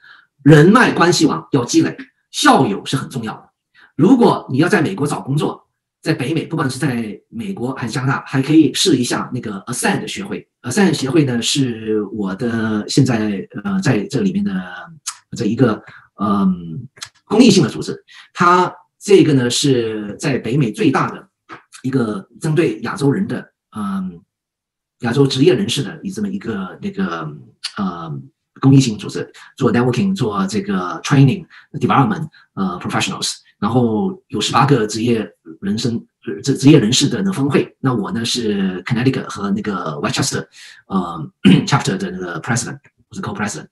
人脉关系网要积累，校友是很重要的。如果你要在美国找工作，在北美，不管是在美国还是加拿大，还可以试一下那个 Ascend 学会。Ascend 协会呢是我的现在呃在这里面的这一个嗯公益性的组织，它这个呢是在北美最大的一个针对亚洲人的嗯。亚洲职业人士的这么一个那个呃公益性组织，做 networking，做这个 training development，呃 professionals，然后有十八个职业人生职职业人士的那峰会。那我呢是 Connecticut 和那个 Westchester，呃 chapter 的那个 president，我是 co-president，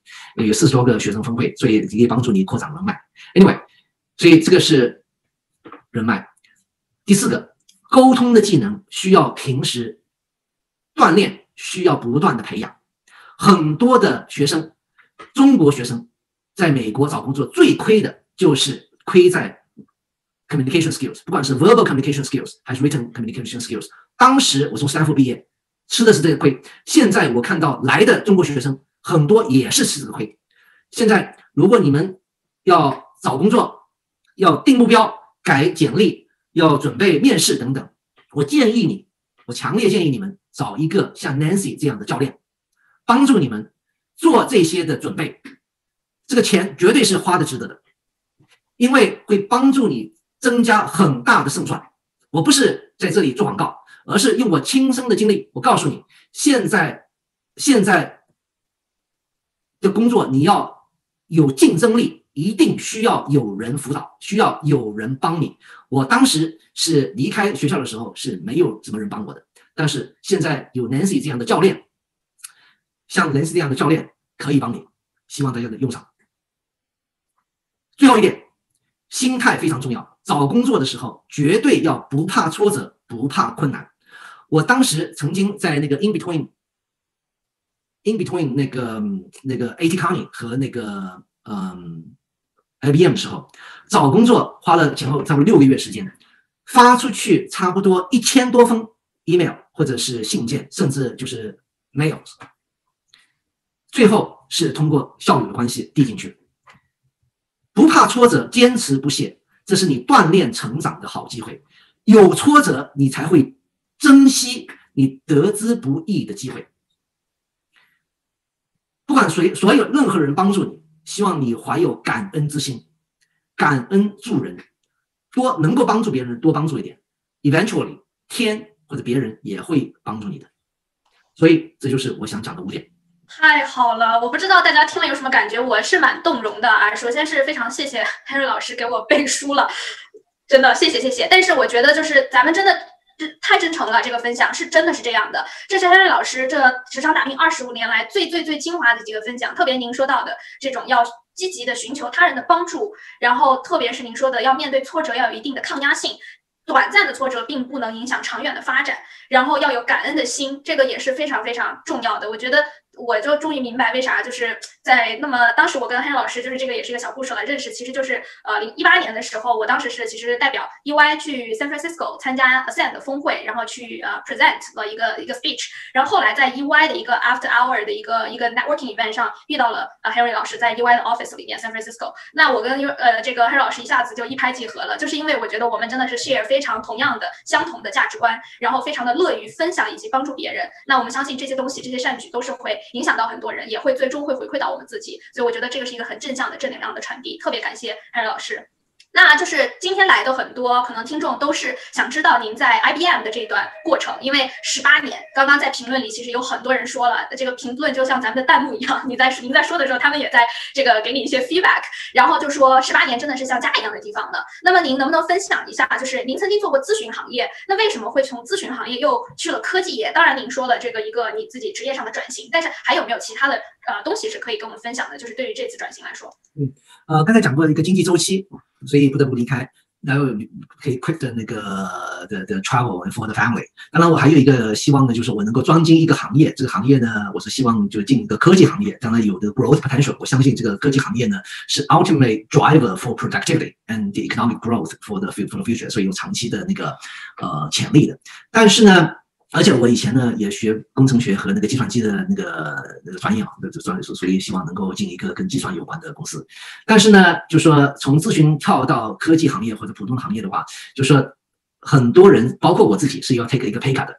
有四十多个学生峰会，所以可以帮助你扩展人脉。Anyway，所以这个是人脉。第四个，沟通的技能需要平时。锻炼需要不断的培养，很多的学生，中国学生，在美国找工作最亏的就是亏在 communication skills，不管是 verbal communication skills 还是 written communication skills。当时我从斯坦福毕业，吃的是这个亏。现在我看到来的中国学生很多也是吃这个亏。现在如果你们要找工作，要定目标、改简历、要准备面试等等，我建议你，我强烈建议你们。找一个像 Nancy 这样的教练，帮助你们做这些的准备，这个钱绝对是花的值得的，因为会帮助你增加很大的胜算。我不是在这里做广告，而是用我亲身的经历，我告诉你，现在现在的工作你要有竞争力，一定需要有人辅导，需要有人帮你。我当时是离开学校的时候是没有什么人帮我的。但是现在有 Nancy 这样的教练，像 Nancy 这样的教练可以帮你，希望大家能用上。最后一点，心态非常重要。找工作的时候绝对要不怕挫折，不怕困难。我当时曾经在那个 In Between，In Between 那个那个 AT c o n y 和那个嗯 IBM 的时候，找工作花了前后差不多六个月时间，发出去差不多一千多封 email。或者是信件，甚至就是 mails，最后是通过校友的关系递进去。不怕挫折，坚持不懈，这是你锻炼成长的好机会。有挫折，你才会珍惜你得之不易的机会。不管谁，所有任何人帮助你，希望你怀有感恩之心，感恩助人，多能够帮助别人，多帮助一点。Eventually，天。或者别人也会帮助你的，所以这就是我想讲的五点。太好了，我不知道大家听了有什么感觉，我是蛮动容的啊。首先是非常谢谢 Henry 老师给我背书了，真的谢谢谢谢。但是我觉得就是咱们真的这太真诚了，这个分享是真的是这样的。这是 Henry 老师这职场打拼二十五年来最最最精华的几个分享，特别您说到的这种要积极的寻求他人的帮助，然后特别是您说的要面对挫折要有一定的抗压性。短暂的挫折并不能影响长远的发展，然后要有感恩的心，这个也是非常非常重要的。我觉得。我就终于明白为啥，就是在那么当时我跟黑老师就是这个也是一个小故事了，认识其实就是呃零一八年的时候，我当时是其实代表 EY 去 San Francisco 参加 Ascend 的峰会，然后去呃 present 了一个一个 speech，然后后来在 EY 的一个 After Hour 的一个一个 networking event 上遇到了呃 Harry 老师在 EY 的 office 里面 San Francisco，那我跟呃这个 Harry 老师一下子就一拍即合了，就是因为我觉得我们真的是 share 非常同样的相同的价值观，然后非常的乐于分享以及帮助别人，那我们相信这些东西这些善举都是会。影响到很多人，也会最终会回馈到我们自己，所以我觉得这个是一个很正向的正能量的传递。特别感谢艾瑞老师。那就是今天来的很多可能听众都是想知道您在 IBM 的这段过程，因为十八年，刚刚在评论里其实有很多人说了，这个评论就像咱们的弹幕一样，你在您在说的时候，他们也在这个给你一些 feedback，然后就说十八年真的是像家一样的地方呢。那么您能不能分享一下，就是您曾经做过咨询行业，那为什么会从咨询行业又去了科技业？当然您说了这个一个你自己职业上的转型，但是还有没有其他的呃东西是可以跟我们分享的？就是对于这次转型来说，嗯，呃，刚才讲过一个经济周期。所以不得不离开，然后可以 quit 的那个的的 travel for the family。当然，我还有一个希望呢，就是我能够专精一个行业。这个行业呢，我是希望就进一个科技行业。当然，有的 growth potential。我相信这个科技行业呢，是 ultimate driver for productivity and the economic growth for the for the future。所以有长期的那个呃潜力的。但是呢。而且我以前呢也学工程学和那个计算机的那个那个专业嘛，那专业所所以希望能够进一个跟计算有关的公司。但是呢，就说从咨询跳到科技行业或者普通行业的话，就说很多人，包括我自己，是要 take 一个 pay cut 的，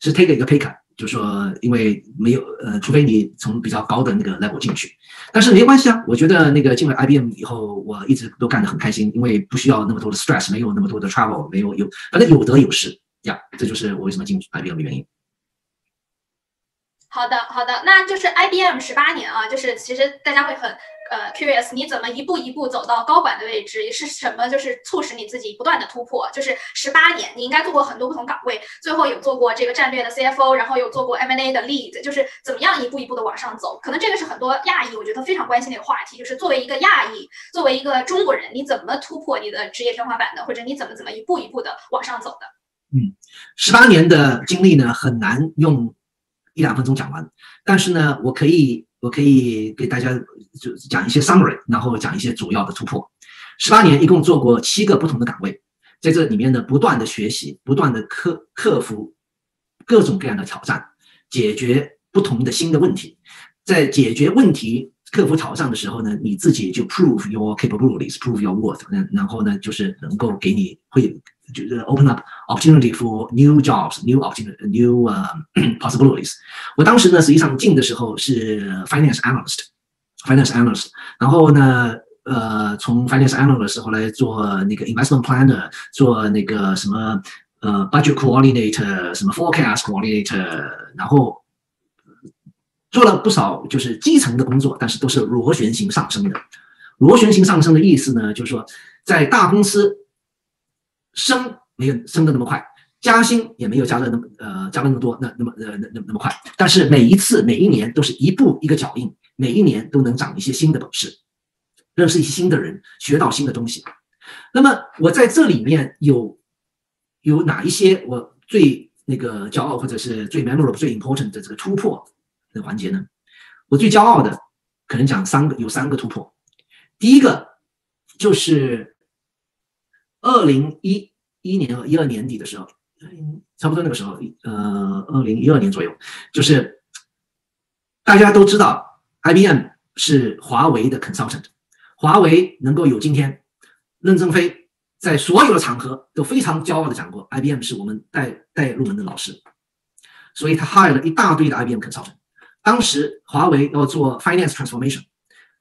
是 take 一个 pay cut，就说因为没有呃，除非你从比较高的那个 level 进去，但是没关系啊。我觉得那个进了 IBM 以后，我一直都干得很开心，因为不需要那么多的 stress，没有那么多的 travel，没有有反正有得有失。呀，这就是我为什么进 IBM 的原因。好的，好的，那就是 IBM 十八年啊，就是其实大家会很呃 curious，你怎么一步一步走到高管的位置？是什么就是促使你自己不断的突破？就是十八年，你应该做过很多不同岗位，最后有做过这个战略的 CFO，然后有做过 M&A 的 lead，就是怎么样一步一步的往上走？可能这个是很多亚裔我觉得非常关心的一个话题，就是作为一个亚裔，作为一个中国人，你怎么突破你的职业天花板的？或者你怎么怎么一步一步的往上走的？嗯，十八年的经历呢，很难用一两分钟讲完。但是呢，我可以，我可以给大家就讲一些 summary，然后讲一些主要的突破。十八年一共做过七个不同的岗位，在这里面呢，不断的学习，不断的克克服各种各样的挑战，解决不同的新的问题。在解决问题、克服挑战的时候呢，你自己就 prove your capabilities，prove your worth。然然后呢，就是能够给你会。就是 open up opportunity for new jobs, new opportunity, new possibilities。我当时呢，实际上进的时候是 finance analyst，finance analyst。然后呢，呃，从 finance analyst 后来做那个 investment planner，做那个什么呃 budget coordinator，什么 forecast coordinator，然后做了不少就是基层的工作，但是都是螺旋形上升的。螺旋形上升的意思呢，就是说在大公司。升没有升的那么快，加薪也没有加的那么呃加的那么多，那那么呃那那那么快。但是每一次每一年都是一步一个脚印，每一年都能长一些新的本事，认识一些新的人，学到新的东西。那么我在这里面有有哪一些我最那个骄傲或者是最 memorable 最 important 的这个突破的环节呢？我最骄傲的可能讲三个，有三个突破。第一个就是。二零一一年和一二年底的时候，差不多那个时候，呃，二零一二年左右，就是大家都知道，IBM 是华为的 consultant，华为能够有今天，任正非在所有的场合都非常骄傲的讲过，IBM 是我们带带入门的老师，所以他 hire 了一大堆的 IBM consultant。当时华为要做 finance transformation，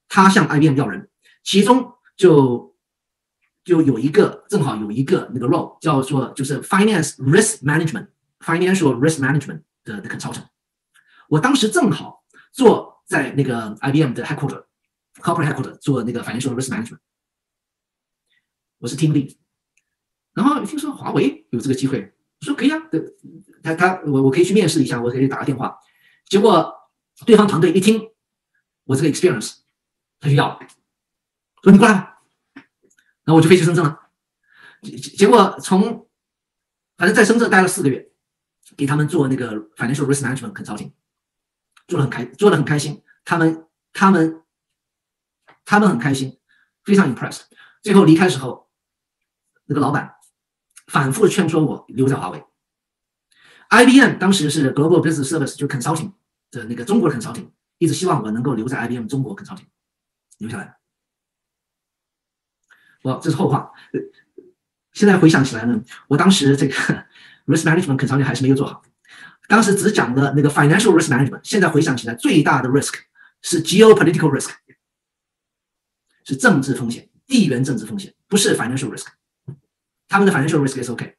他向 IBM 要人，其中就。就有一个正好有一个那个 role 叫做就是 finance risk management，financial risk management 的的 consultant。我当时正好坐在那个 IBM 的 headquarter，corporate headquarter 做那个 financial risk management。我是 team lead。然后听说华为有这个机会，我说可以啊，他他我我可以去面试一下，我可以打个电话。结果对方团队一听我这个 experience，他就要，说你过来吧。那我就飞去深圳了，结结果从反正在深圳待了四个月，给他们做那个 financial risk management consulting，做的很开，做的很开心。他们他们他们很开心，非常 impressed。最后离开时候，那个老板反复劝说我留在华为。IBM 当时是 global business service 就 consulting 的那个中国的肯朝廷一直希望我能够留在 IBM 中国 consulting 留下来。我这是后话，现在回想起来呢，我当时这个 risk management consulting 还是没有做好，当时只讲了那个 financial risk management。现在回想起来，最大的 risk 是 geopolitical risk，是政治风险。地缘政治风险，不是 financial risk。他们的 financial risk is OK，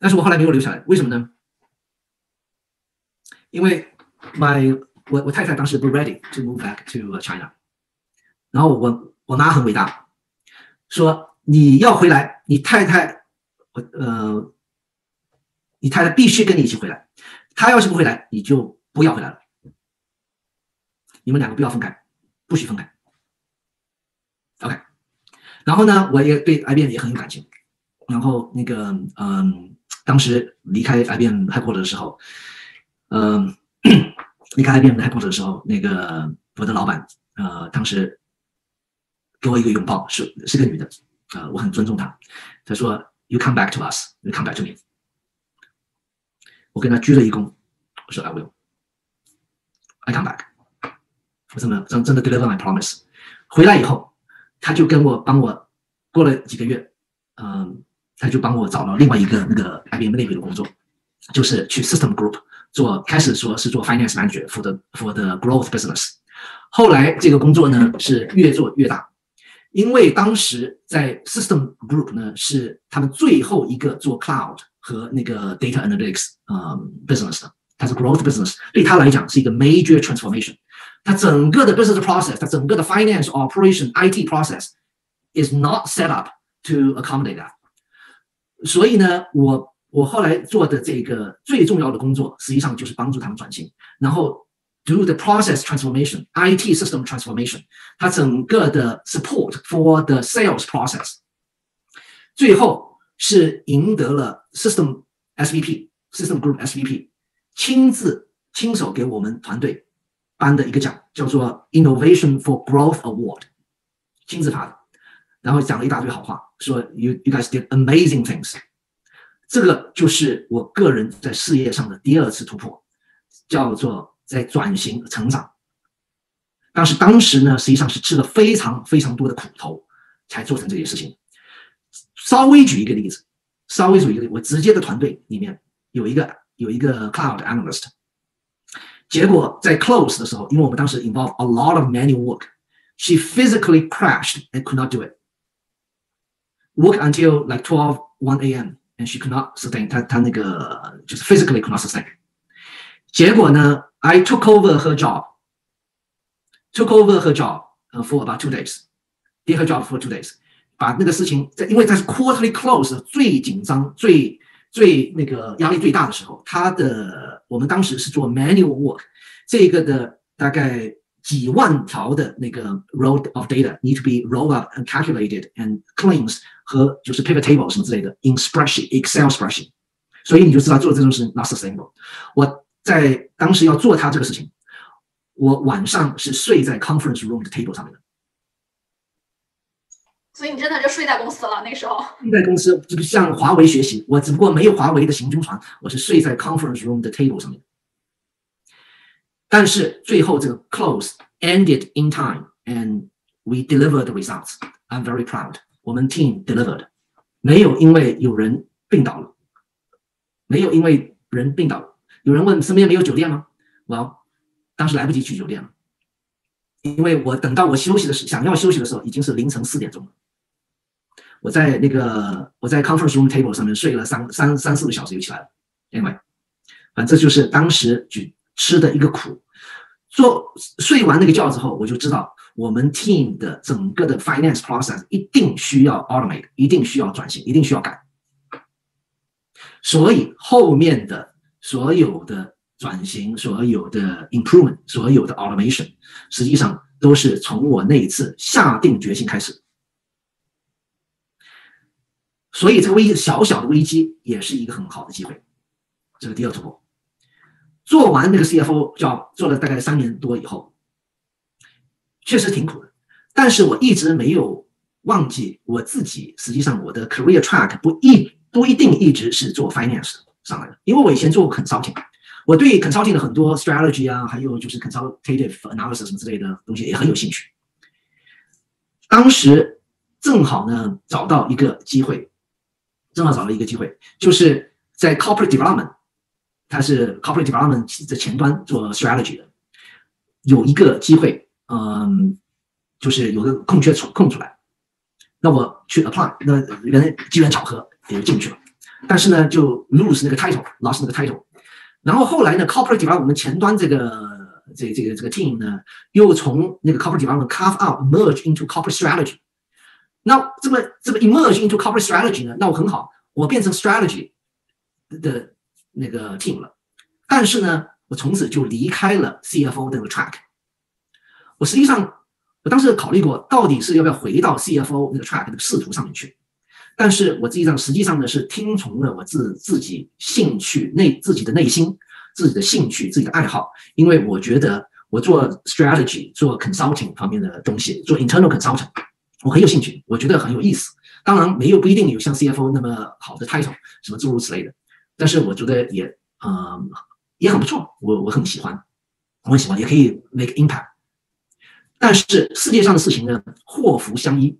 但是我后来没有留下来，为什么呢？因为 my 我我太太当时不 ready to move back to China，然后我我妈很伟大，说你要回来，你太太我呃，你太太必须跟你一起回来，她要是不回来，你就不要回来了，你们两个不要分开，不许分开，OK。然后呢，我也对 IBM 也很有感情。然后那个，嗯，当时离开 IBM 泰国的时候，嗯，离开 IBM 的 happy 的时候，那个我的老板，呃，当时给我一个拥抱，是是个女的，呃，我很尊重她。她说：“You come back to us, you come back to me。”我跟她鞠了一躬，我说：“I will, I come back。”我真的真真的 deliver my promise。回来以后。他就跟我帮我过了几个月，嗯，他就帮我找了另外一个那个 IBM 内部的工作，就是去 System Group 做，开始说是做 Finance Manager for the for the Growth Business，后来这个工作呢是越做越大，因为当时在 System Group 呢是他们最后一个做 Cloud 和那个 Data Analytics 嗯 Business 的，它是 Growth Business，对他来讲是一个 Major Transformation。它整个的 business process，它整个的 finance operation IT process is not set up to accommodate that。所以呢，我 我后来做的这个最重要的工作，实际上就是帮助他们转型，然后 do the process transformation, IT system transformation，它整个的 support for the sales process，最后是赢得了 system SVP system group SVP 亲自亲手给我们团队。颁的一个奖，叫做 Innovation for Growth Award，亲自发的，然后讲了一大堆好话，说 You you guys did amazing things。这个就是我个人在事业上的第二次突破，叫做在转型成长。但是当时呢，实际上是吃了非常非常多的苦头，才做成这件事情。稍微举一个例子，稍微举一个例，我直接的团队里面有一个有一个 Cloud Analyst。结果在 close 的时候，因为我们当时 involve a lot of manual work, she physically crashed and could not do it. Work until like twelve one a.m. and she could not sustain. 她她那个就是 physically could not sustain. 结果呢，I took over her job. Took over her job for about two days. Did her job for two days. 把那个事情在，因为它是 quarterly close 最紧张、最最那个压力最大的时候，她的我们当时是做 manual work，这个的大概几万条的那个 row of data need to be rolled up and calculated and cleansed 和就是 pivot table 什么之类的 in spreadsheet Excel spreadsheet，所以你就知道做这种事 not sustainable。我在当时要做他这个事情，我晚上是睡在 conference room 的 table 上面的。所以你真的就睡在公司了？那个时候睡在公司，就向华为学习。我只不过没有华为的行军床，我是睡在 conference room 的 table 上面。但是最后这个 close ended in time and we delivered the results. I'm very proud. 我们 team delivered，没有因为有人病倒了，没有因为人病倒了。有人问身边没有酒店吗？我当时来不及去酒店了，因为我等到我休息的时想要休息的时候，已经是凌晨四点钟了。我在那个我在 conference room table 上面睡了三三三四个小时就起来了，anyway，反正就是当时举吃的一个苦。做睡完那个觉之后，我就知道我们 team 的整个的 finance process 一定需要 automate，一定需要转型，一定需要改。所以后面的所有的转型、所有的 improvement、所有的 automation，实际上都是从我那一次下定决心开始。所以这个危小小的危机也是一个很好的机会，这是第二突破。做完那个 CFO 叫做了大概三年多以后，确实挺苦的，但是我一直没有忘记我自己。实际上我的 career track 不一不一定一直是做 finance 上来的，因为我以前做过 consulting，我对 consulting 的很多 strategy 啊，还有就是 consultative analysis 什么之类的东西也很有兴趣。当时正好呢找到一个机会。正好找了一个机会，就是在 corporate development，它是 corporate development 的前端做 strategy 的，有一个机会，嗯，就是有个空缺出空出来，那我去 apply，那原来机缘巧合也就进去了，但是呢就 lose 那个 title，lost 那个 title，然后后来呢 corporate development 前端这个这这个这个 team 呢，又从那个 corporate development carve out merge into corporate strategy，那这么这么 emerge into corporate strategy 呢，那我很好，我变成 strategy 的那个 team 了，但是呢，我从此就离开了 CFO 那个 track，我实际上。我当时考虑过，到底是要不要回到 CFO 那个 track 那个仕途上面去，但是我实际上实际上呢是听从了我自自己兴趣内自己的内心自己的兴趣自己的爱好，因为我觉得我做 strategy 做 consulting 方面的东西，做 internal consulting 我很有兴趣，我觉得很有意思。当然没有不一定有像 CFO 那么好的 title 什么诸如此类的，但是我觉得也嗯也很不错，我我很喜欢，我很喜欢，也可以 make impact。但是世界上的事情呢，祸福相依，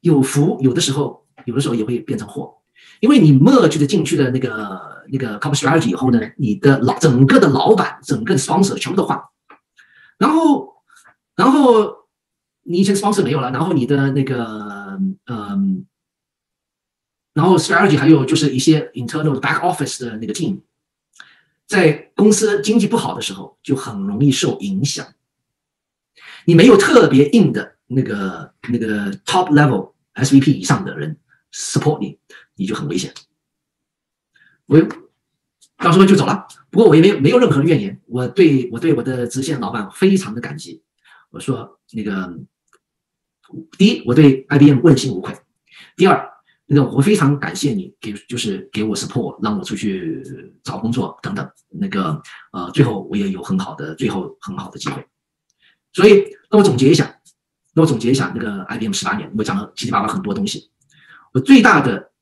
有福有的时候，有的时候也会变成祸，因为你 merge 的进去的那个那个 corporate strategy 以后呢，你的老整个的老板、整个 sponsor 全部都换，然后然后你以前 sponsor 没有了，然后你的那个嗯，然后 strategy 还有就是一些 internal back office 的那个 team，在公司经济不好的时候，就很容易受影响。你没有特别硬的那个那个 top level SVP 以上的人 support 你，你就很危险。我到时候就走了，不过我也没有没有任何怨言，我对我对我的直线老板非常的感激。我说那个第一，我对 IBM 问心无愧；第二，那个我非常感谢你给就是给我 support，让我出去找工作等等。那个呃，最后我也有很好的最后很好的机会。所以，那我总结一下，那我总结一下那个 IBM 十八年，我讲了七七八八很多东西。我最大的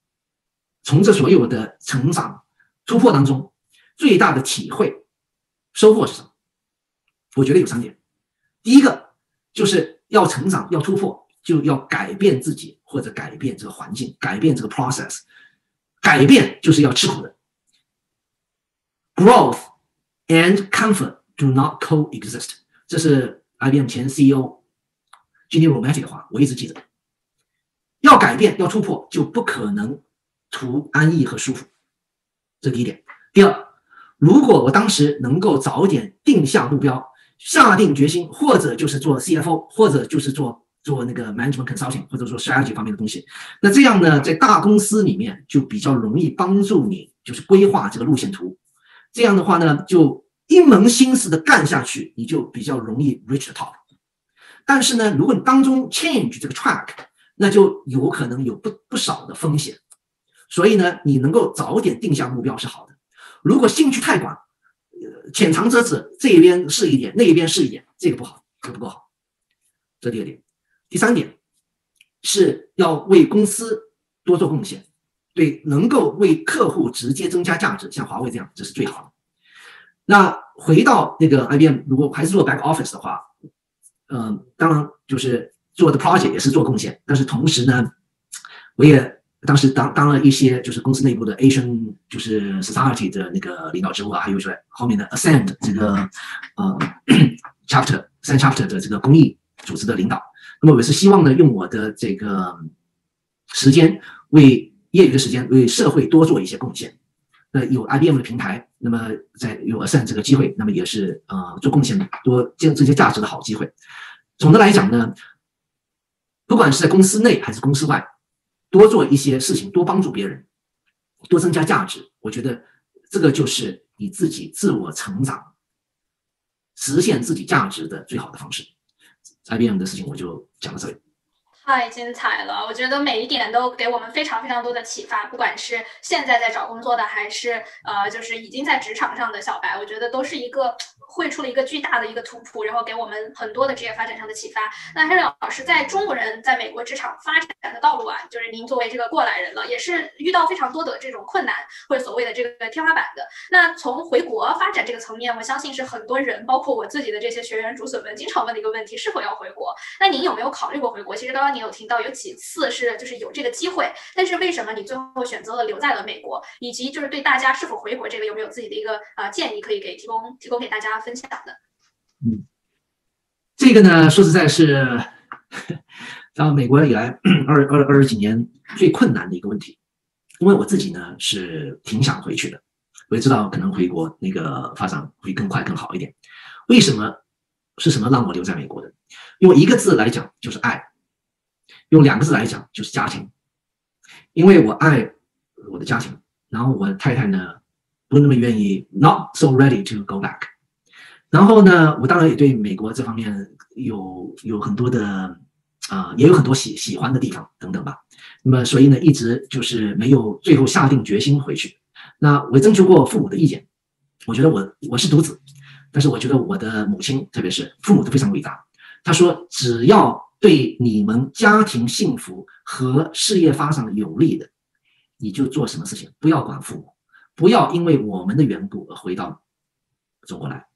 从这所有的成长突破当中，最大的体会收获是什么？我觉得有三点。第一个就是要成长，要突破，就要改变自己或者改变这个环境，改变这个 process。改变就是要吃苦的。Growth and comfort do not coexist。这是。IBM 前 CEO Ginny Rometty 的话，我一直记得：要改变、要突破，就不可能图安逸和舒服。这第一点。第二，如果我当时能够早点定下目标，下定决心，或者就是做 CFO，或者就是做做那个 management consulting，或者说 strategy 方面的东西，那这样呢，在大公司里面就比较容易帮助你，就是规划这个路线图。这样的话呢，就。一门心思的干下去，你就比较容易 reach the top。但是呢，如果你当中 change 这个 track，那就有可能有不不少的风险。所以呢，你能够早点定下目标是好的。如果兴趣太广，呃，浅尝辄止，这一边是一点，那一边是一点，这个不好，这不够好。这第二点，第三点是要为公司多做贡献，对，能够为客户直接增加价值，像华为这样，这是最好的。那回到那个 IBM，如果还是做 back office 的话，嗯，当然就是做的 project 也是做贡献，但是同时呢，我也当时当当了一些就是公司内部的 Asian 就是 society 的那个领导职务啊，还有说后面的 Ascend 这个呃 chapter 三 chapter 的这个公益组织的领导。那么我是希望呢，用我的这个时间为业余的时间为社会多做一些贡献。那有 IBM 的平台，那么在有 a s c e n 这个机会，那么也是呃做贡献多这这些价值的好机会。总的来讲呢，不管是在公司内还是公司外，多做一些事情，多帮助别人，多增加价值，我觉得这个就是你自己自我成长、实现自己价值的最好的方式。IBM 的事情我就讲到这里。太精彩了！我觉得每一点都给我们非常非常多的启发，不管是现在在找工作的，还是呃，就是已经在职场上的小白，我觉得都是一个。绘出了一个巨大的一个图谱，然后给我们很多的职业发展上的启发。那 h e 老师在中国人在美国职场发展的道路啊，就是您作为这个过来人了，也是遇到非常多的这种困难或者所谓的这个天花板的。那从回国发展这个层面，我相信是很多人，包括我自己的这些学员、竹笋们经常问的一个问题：是否要回国？那您有没有考虑过回国？其实刚刚你有听到有几次是就是有这个机会，但是为什么你最后选择了留在了美国？以及就是对大家是否回国这个有没有自己的一个呃建议可以给提供提供给大家？分享的，嗯，这个呢，说实在是 到美国以来 二二二十几年最困难的一个问题。因为我自己呢是挺想回去的，我也知道可能回国那个发展会更快更好一点。为什么？是什么让我留在美国的？用一个字来讲就是爱，用两个字来讲就是家庭。因为我爱我的家庭，然后我太太呢不那么愿意，not so ready to go back。然后呢，我当然也对美国这方面有有很多的啊，也有很多喜喜欢的地方等等吧。那么，所以呢，一直就是没有最后下定决心回去。那我征求过父母的意见，我觉得我我是独子，但是我觉得我的母亲，特别是父母都非常伟大。他说，只要对你们家庭幸福和事业发展有利的，你就做什么事情，不要管父母，不要因为我们的缘故而回到中国来。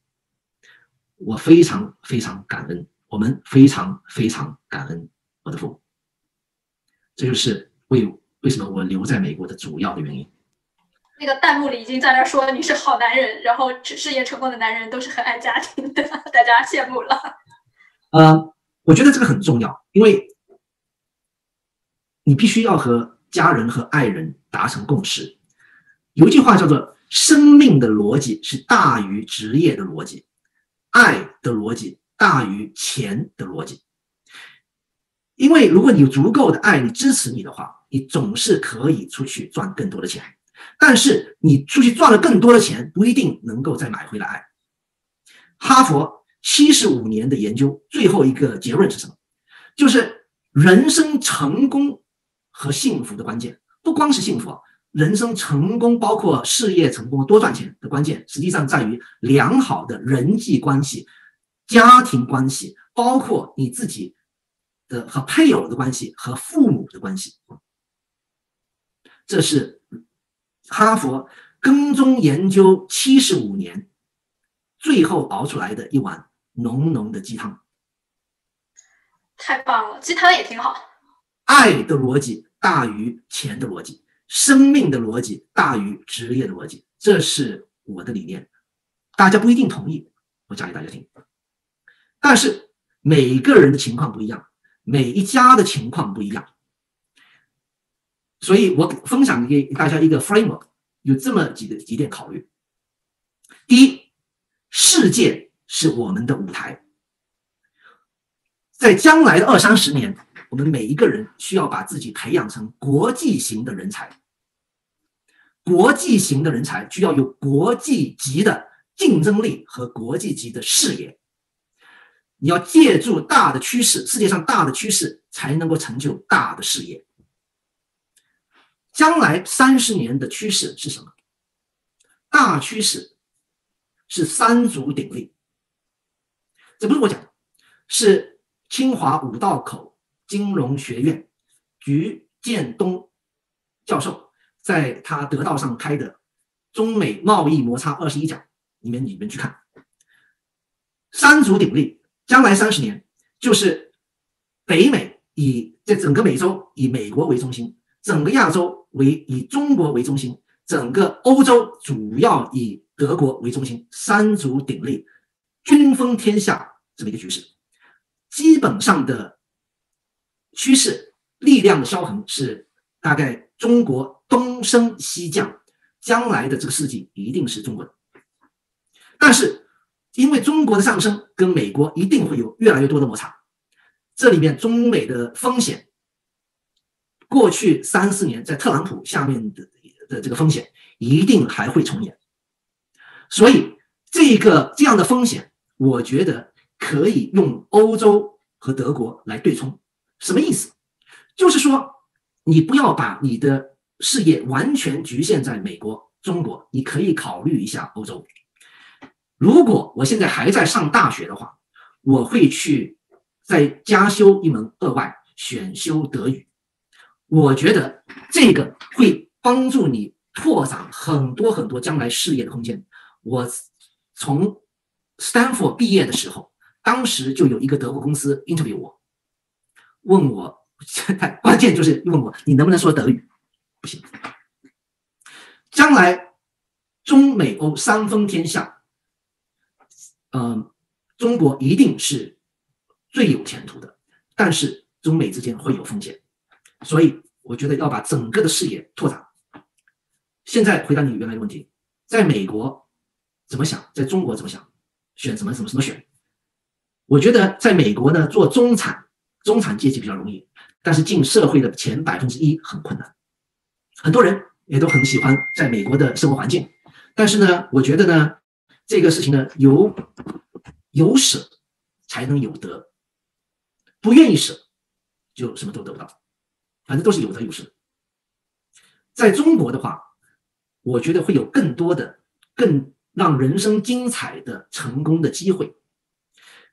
我非常非常感恩，我们非常非常感恩我的父母。这就是为为什么我留在美国的主要的原因。那个弹幕里已经在那说你是好男人，然后事业成功的男人都是很爱家庭的，大家羡慕了。呃，我觉得这个很重要，因为你必须要和家人和爱人达成共识。有一句话叫做“生命的逻辑是大于职业的逻辑，爱的逻辑大于钱的逻辑”。因为如果你有足够的爱，你支持你的话，你总是可以出去赚更多的钱。但是你出去赚了更多的钱，不一定能够再买回来。哈佛七十五年的研究，最后一个结论是什么？就是人生成功和幸福的关键，不光是幸福，人生成功包括事业成功、多赚钱的关键，实际上在于良好的人际关系、家庭关系，包括你自己。的和配偶的关系和父母的关系，这是哈佛跟踪研究七十五年，最后熬出来的一碗浓浓的鸡汤。太棒了，鸡汤也挺好。爱的逻辑大于钱的逻辑，生命的逻辑大于职业的逻辑，这是我的理念。大家不一定同意，我讲给大家听。但是每个人的情况不一样。每一家的情况不一样，所以我分享给大家一个 framework，有这么几个几点考虑。第一，世界是我们的舞台，在将来的二三十年，我们每一个人需要把自己培养成国际型的人才。国际型的人才需要有国际级的竞争力和国际级的视野。你要借助大的趋势，世界上大的趋势，才能够成就大的事业。将来三十年的趋势是什么？大趋势是三足鼎立。这不是我讲的，是清华五道口金融学院菊建东教授在他得道上开的中美贸易摩擦二十一讲里面，你们去看，三足鼎立。将来三十年，就是北美以在整个美洲以美国为中心，整个亚洲为以中国为中心，整个欧洲主要以德国为中心，三足鼎立，均分天下这么一个局势。基本上的趋势力量的消衡是大概中国东升西降，将来的这个世纪一定是中国的，但是。因为中国的上升跟美国一定会有越来越多的摩擦，这里面中美的风险，过去三四年在特朗普下面的的这个风险一定还会重演，所以这个这样的风险，我觉得可以用欧洲和德国来对冲。什么意思？就是说你不要把你的事业完全局限在美国、中国，你可以考虑一下欧洲。如果我现在还在上大学的话，我会去再加修一门额外选修德语。我觉得这个会帮助你拓展很多很多将来事业的空间。我从 Stanford 毕业的时候，当时就有一个德国公司 interview 我，问我，关键就是问我你能不能说德语？不行。将来中美欧三分天下。嗯，中国一定是最有前途的，但是中美之间会有风险，所以我觉得要把整个的视野拓展。现在回答你原来的问题，在美国怎么想，在中国怎么想，选什么什么什么选？我觉得在美国呢，做中产中产阶级比较容易，但是进社会的前百分之一很困难。很多人也都很喜欢在美国的生活环境，但是呢，我觉得呢，这个事情呢，有有舍才能有得，不愿意舍就什么都得不到，反正都是有得有失。在中国的话。我觉得会有更多的、更让人生精彩的成功的机会，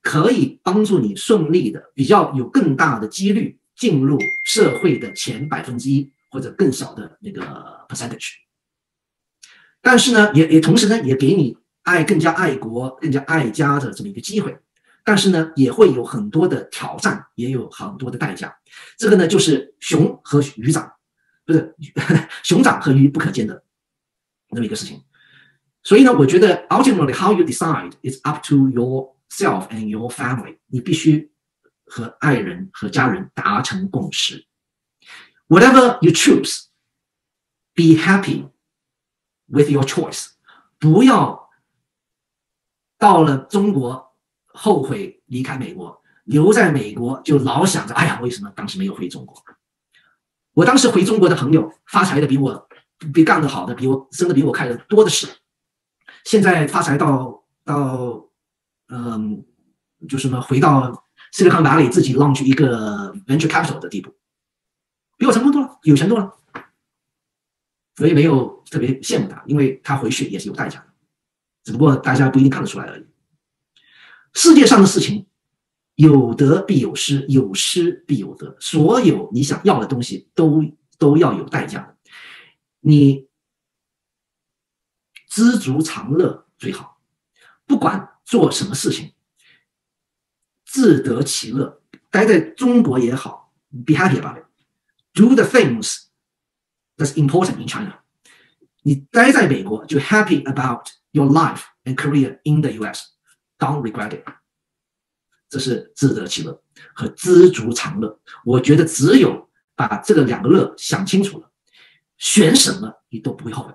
可以帮助你顺利的、比较有更大的几率进入社会的前百分之一或者更少的那个 percentage。但是呢，也也同时呢，也给你爱更加爱国、更加爱家的这么一个机会。但是呢，也会有很多的挑战，也有很多的代价。这个呢，就是熊和鱼长，不是 熊掌和鱼不可兼得。那么一个事情，所以呢，我觉得 ultimately how you decide is up to yourself and your family。你必须和爱人和家人达成共识。Whatever you choose, be happy with your choice。不要到了中国后悔离开美国，留在美国就老想着，哎呀，为什么当时没有回中国？我当时回中国的朋友发财的比我。比干得好的，比我生的比我快的多的是。现在发财到到，嗯，就什么回到 Silicon Valley 自己 launch 一个 venture capital 的地步，比我成功多了，有钱多了。所以没有特别羡慕他，因为他回去也是有代价的，只不过大家不一定看得出来而已。世界上的事情，有得必有失，有失必有得。所有你想要的东西，都都要有代价。你知足常乐最好，不管做什么事情，自得其乐。待在中国也好，be happy about it. Do the things that's important in China. 你待在美国就 happy about your life and career in the U.S. Don't regret it. 这是自得其乐和知足常乐。我觉得只有把这个两个乐想清楚了。选什么你都不会后悔，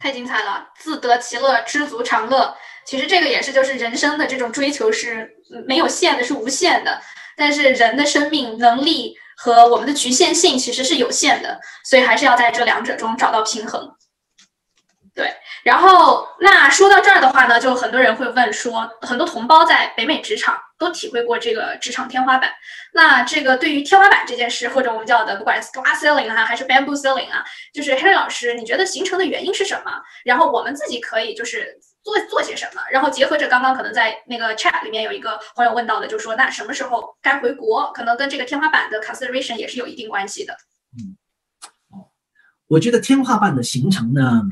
太精彩了！自得其乐，知足常乐。其实这个也是，就是人生的这种追求是没有限的，是无限的。但是人的生命能力和我们的局限性其实是有限的，所以还是要在这两者中找到平衡。对，然后那说到这儿的话呢，就很多人会问说，很多同胞在北美职场都体会过这个职场天花板。那这个对于天花板这件事，或者我们叫的不管是 glass ceiling 啊，还是 bamboo ceiling 啊，就是 Henry 老师，你觉得形成的原因是什么？然后我们自己可以就是做做些什么？然后结合着刚刚可能在那个 chat 里面有一个朋友问到的，就说那什么时候该回国？可能跟这个天花板的 consideration 也是有一定关系的。嗯，我觉得天花板的形成呢。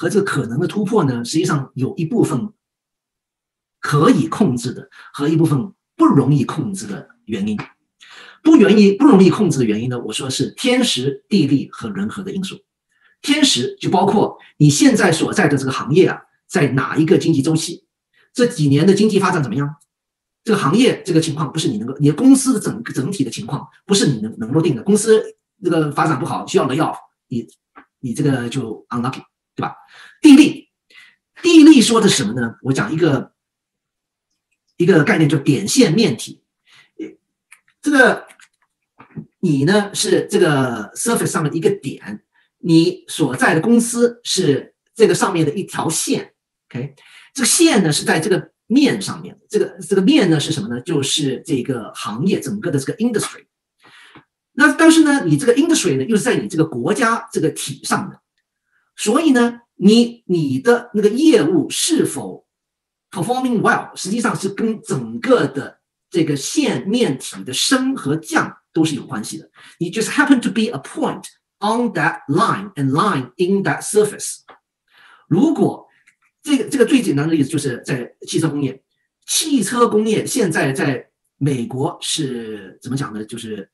和这个可能的突破呢，实际上有一部分可以控制的，和一部分不容易控制的原因。不容易不容易控制的原因呢，我说是天时地利和人和的因素。天时就包括你现在所在的这个行业啊，在哪一个经济周期，这几年的经济发展怎么样？这个行业这个情况不是你能够，你的公司的整整体的情况不是你能能够定的。公司这个发展不好，需要 lay off，你你这个就 unlucky。对吧？地利，地利说的什么呢？我讲一个一个概念，叫点线面体。这个你呢是这个 surface 上面的一个点，你所在的公司是这个上面的一条线。OK，这个线呢是在这个面上面，这个这个面呢是什么呢？就是这个行业整个的这个 industry。那但是呢，你这个 industry 呢又是在你这个国家这个体上的。所以呢，你你的那个业务是否 performing well，实际上是跟整个的这个线面体的升和降都是有关系的。你 just happen to be a point on that line and line in that surface。如果这个这个最简单的例子就是在汽车工业，汽车工业现在在美国是怎么讲呢？就是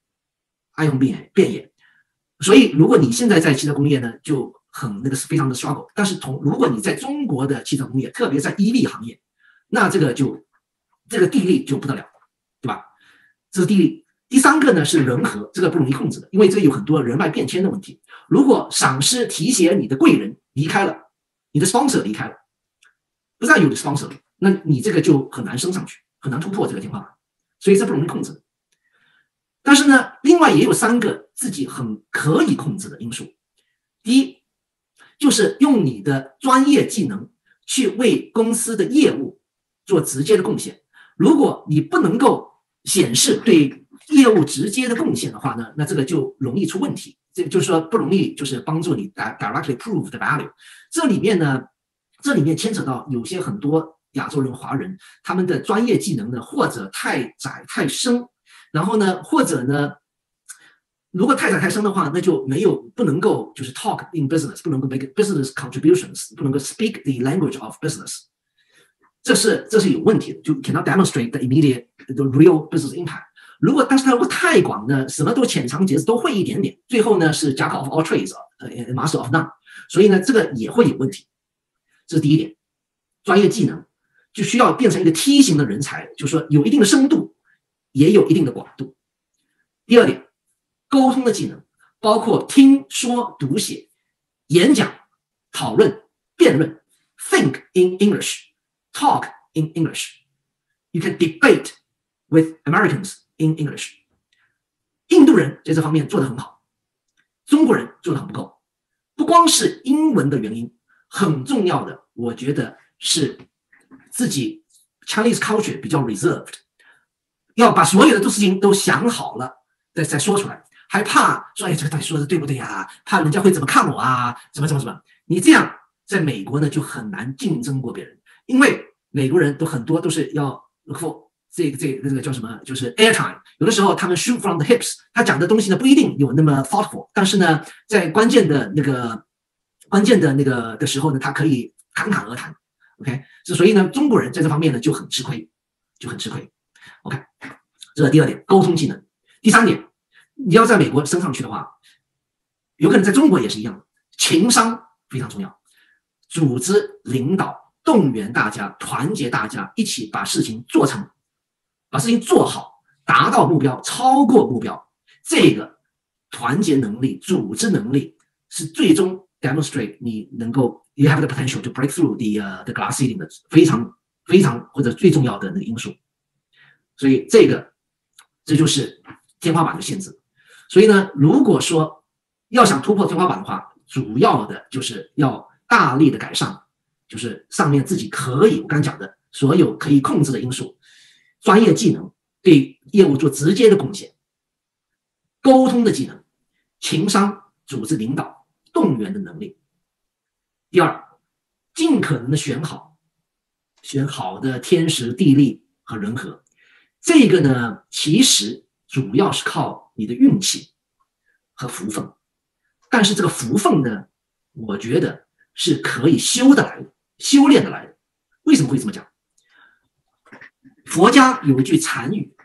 爱用变变野。所以如果你现在在汽车工业呢，就很那个是非常的 struggle，但是同如果你在中国的汽车工业，特别在 EV 行业，那这个就这个地利就不得了，对吧？这是地利。第三个呢是人和，这个不容易控制的，因为这有很多人脉变迁的问题。如果赏识提携你的贵人离开了，你的 sponsor 离开了，不再有 sponsor，那你这个就很难升上去，很难突破这个天花板，所以这不容易控制。但是呢，另外也有三个自己很可以控制的因素。第一，就是用你的专业技能去为公司的业务做直接的贡献。如果你不能够显示对业务直接的贡献的话呢，那这个就容易出问题。这就是说不容易，就是帮助你 directly prove the value。这里面呢，这里面牵扯到有些很多亚洲人、华人，他们的专业技能呢，或者太窄太深，然后呢，或者呢，如果太窄太深的话，那就没有不能够就是 talk in business，不能够 make business contributions，不能够 speak the language of business。这是这是有问题的，就 cannot demonstrate the immediate the real business impact。如果但是它如果太广呢，什么都浅尝辄止都会一点点，最后呢是 jack of all trades，呃，master of none，所以呢这个也会有问题。这是第一点，专业技能就需要变成一个梯形的人才，就是说有一定的深度，也有一定的广度。第二点，沟通的技能包括听说读写、演讲、讨论、辩论，think in English，talk in English，you can debate with Americans。In English，印度人在这方面做得很好，中国人做的很不够。不光是英文的原因，很重要的，我觉得是自己 Chinese culture 比较 reserved，要把所有的事情都想好了再再说出来，还怕说哎这个到底说的对不对呀？怕人家会怎么看我啊？怎么怎么怎么？你这样在美国呢就很难竞争过别人，因为美国人都很多都是要 look for 这个这个这个叫什么？就是 airtime。有的时候他们 shoot from the hips，他讲的东西呢不一定有那么 thoughtful，但是呢，在关键的那个关键的那个的时候呢，他可以侃侃而谈。OK，是所以呢，中国人在这方面呢就很吃亏，就很吃亏。OK，这是第二点，沟通技能。第三点，你要在美国升上去的话，有可能在中国也是一样，情商非常重要，组织领导动员大家，团结大家，一起把事情做成。把事情做好，达到目标，超过目标，这个团结能力、组织能力是最终 demonstrate 你能够 you have the potential to break through the the glass ceiling 的非常非常或者最重要的那个因素。所以这个这就是天花板的限制。所以呢，如果说要想突破天花板的话，主要的就是要大力的改善，就是上面自己可以我刚讲的所有可以控制的因素。专业技能对业务做直接的贡献，沟通的技能，情商、组织领导、动员的能力。第二，尽可能的选好，选好的天时地利和人和。这个呢，其实主要是靠你的运气和福分，但是这个福分呢，我觉得是可以修的来的，修炼的来的。为什么会这么讲？佛家有一句禅语，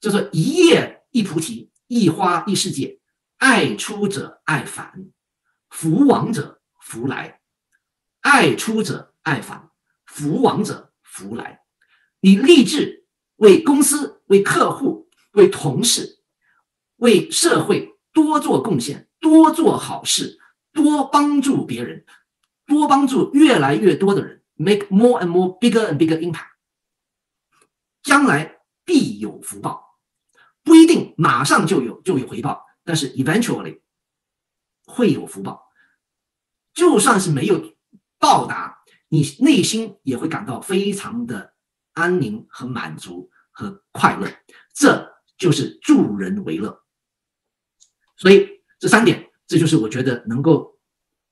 叫做“一叶一菩提，一花一世界”。爱出者爱返，福往者福来；爱出者爱返，福往者福来。你立志为公司、为客户、为同事、为社会多做贡献，多做好事，多帮助别人，多帮助越来越多的人，make more and more bigger and bigger impact。将来必有福报，不一定马上就有就有回报，但是 eventually 会有福报。就算是没有报答，你内心也会感到非常的安宁和满足和快乐。这就是助人为乐。所以这三点，这就是我觉得能够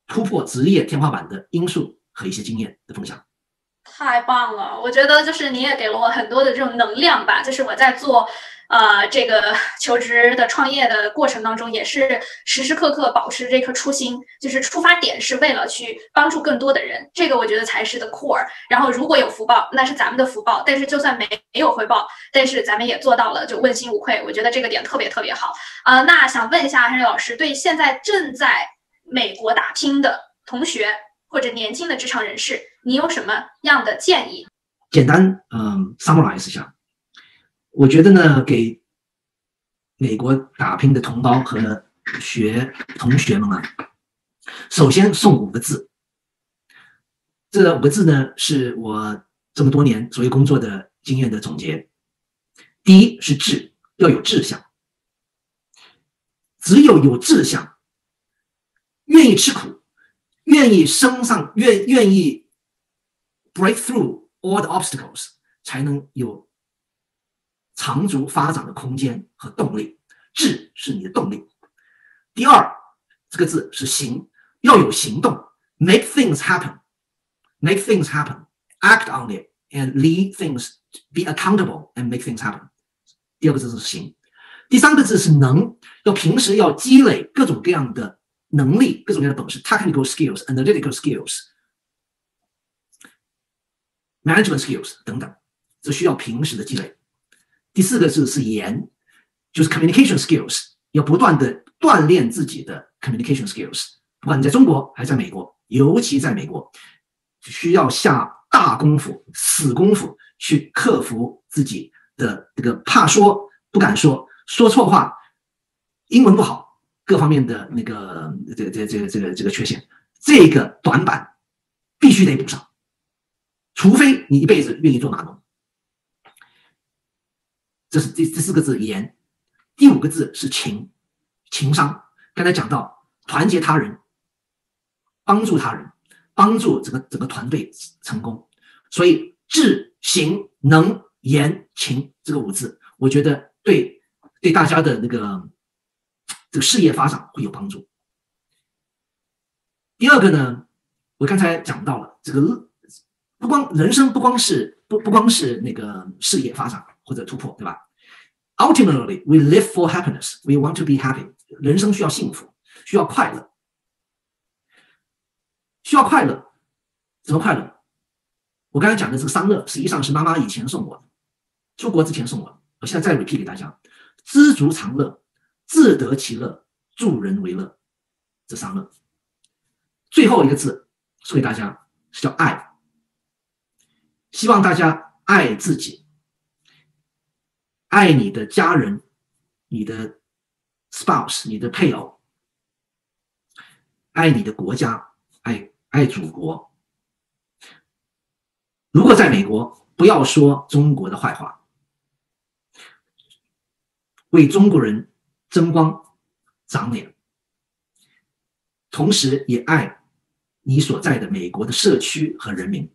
突破职业天花板的因素和一些经验的分享。太棒了，我觉得就是你也给了我很多的这种能量吧。就是我在做，呃，这个 求职的创业的过程当中，也是时时刻刻保持这颗初心，就是出发点是为了去帮助更多的人。这个我觉得才是的 core。然后如果有福报，那是咱们的福报；但是就算没没有回报，但是咱们也做到了，就问心无愧。我觉得这个点特别特别好。呃，那想问一下 Henry 老师，对现在正在美国打拼的同学或者年轻的职场人士。你有什么样的建议？简单嗯 summarize 一下，我觉得呢，给美国打拼的同胞和学同学们啊，首先送五个字。这五个字呢，是我这么多年所谓工作的经验的总结。第一是志，要有志向。只有有志向，愿意吃苦，愿意升上，愿愿意 break through all the obstacles，才能有长足发展的空间和动力。志是你的动力。第二，这个字是行，要有行动，make things happen，make things happen，act on it and lead things，be accountable and make things happen。第二个字是行。第三个字是能，要平时要积累各种各样的能力，各种各样的本事，technical skills、analytical skills、management skills 等等，这需要平时的积累。第四个字是言，就是 communication skills，要不断的锻炼自己的 communication skills。不管你在中国还是在美国，尤其在美国，需要下大功夫、死功夫去克服自己的这个怕说、不敢说。说错话，英文不好，各方面的那个这个这这个这个这个缺陷，这个短板必须得补上，除非你一辈子愿意做码农。这是第第四个字言，第五个字是情，情商。刚才讲到团结他人，帮助他人，帮助整个整个团队成功。所以智行能言情这个五字，我觉得对。对大家的那个这个事业发展会有帮助。第二个呢，我刚才讲到了这个，不光人生不光是不不光是那个事业发展或者突破，对吧？Ultimately, we live for happiness. We want to be happy. 人生需要幸福，需要快乐，需要快乐。怎么快乐？我刚才讲的这个三乐，实际上是妈妈以前送我的，出国之前送我的。我现在再 repeat 给大家。知足常乐，自得其乐，助人为乐，这三乐。最后一个字送给大家是叫爱，希望大家爱自己，爱你的家人，你的 spouse，你的配偶，爱你的国家，爱爱祖国。如果在美国，不要说中国的坏话。为中国人争光、长脸，同时也爱你所在的美国的社区和人民。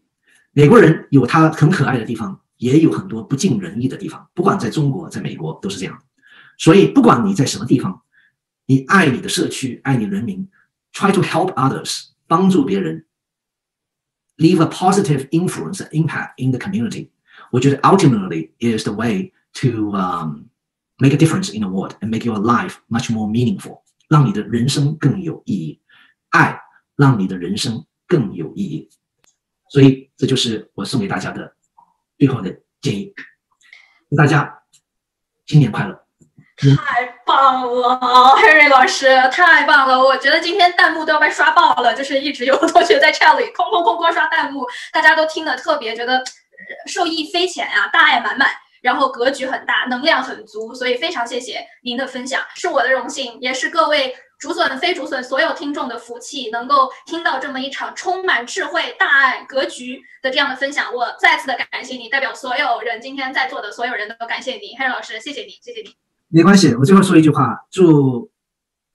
美国人有他很可爱的地方，也有很多不尽人意的地方。不管在中国，在美国都是这样。所以，不管你在什么地方，你爱你的社区，爱你人民，try to help others，帮助别人，leave a positive influence and impact in the community。我觉得 ultimately is the way to um。Make a difference in the world and make your life much more meaningful，让你的人生更有意义。爱让你的人生更有意义。所以这就是我送给大家的最好的建议。祝大家新年快乐！太棒了，Harry 老师，太棒了！我觉得今天弹幕都要被刷爆了，就是一直有同学在 chat 里哐哐哐哐刷弹幕，大家都听得特别觉得受益匪浅啊，大爱满满。然后格局很大，能量很足，所以非常谢谢您的分享，是我的荣幸，也是各位竹笋非竹笋所有听众的福气，能够听到这么一场充满智慧、大爱、格局的这样的分享。我再次的感谢你，代表所有人今天在座的所有人都感谢你，黑老师，谢谢你，谢谢你。没关系，我最后说一句话，祝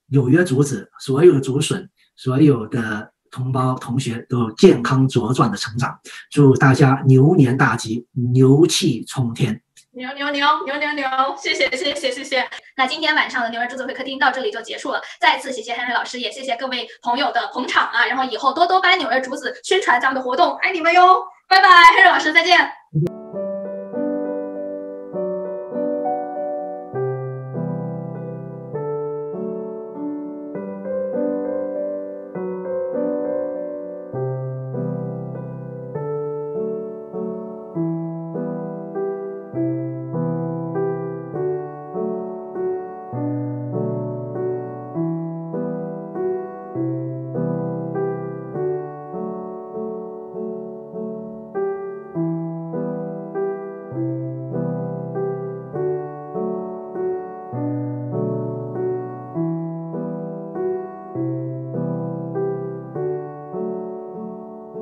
纽约竹子所有的竹笋，所有的同胞同学都健康茁壮的成长，祝大家牛年大吉，牛气冲天。牛牛牛牛牛牛！谢谢谢谢谢谢。那今天晚上的牛人竹子会客厅到这里就结束了。再次谢谢 Henry 老师，也谢谢各位朋友的捧场啊！然后以后多多帮纽约竹子宣传咱们的活动，爱你们哟！拜拜，Henry 老师再见。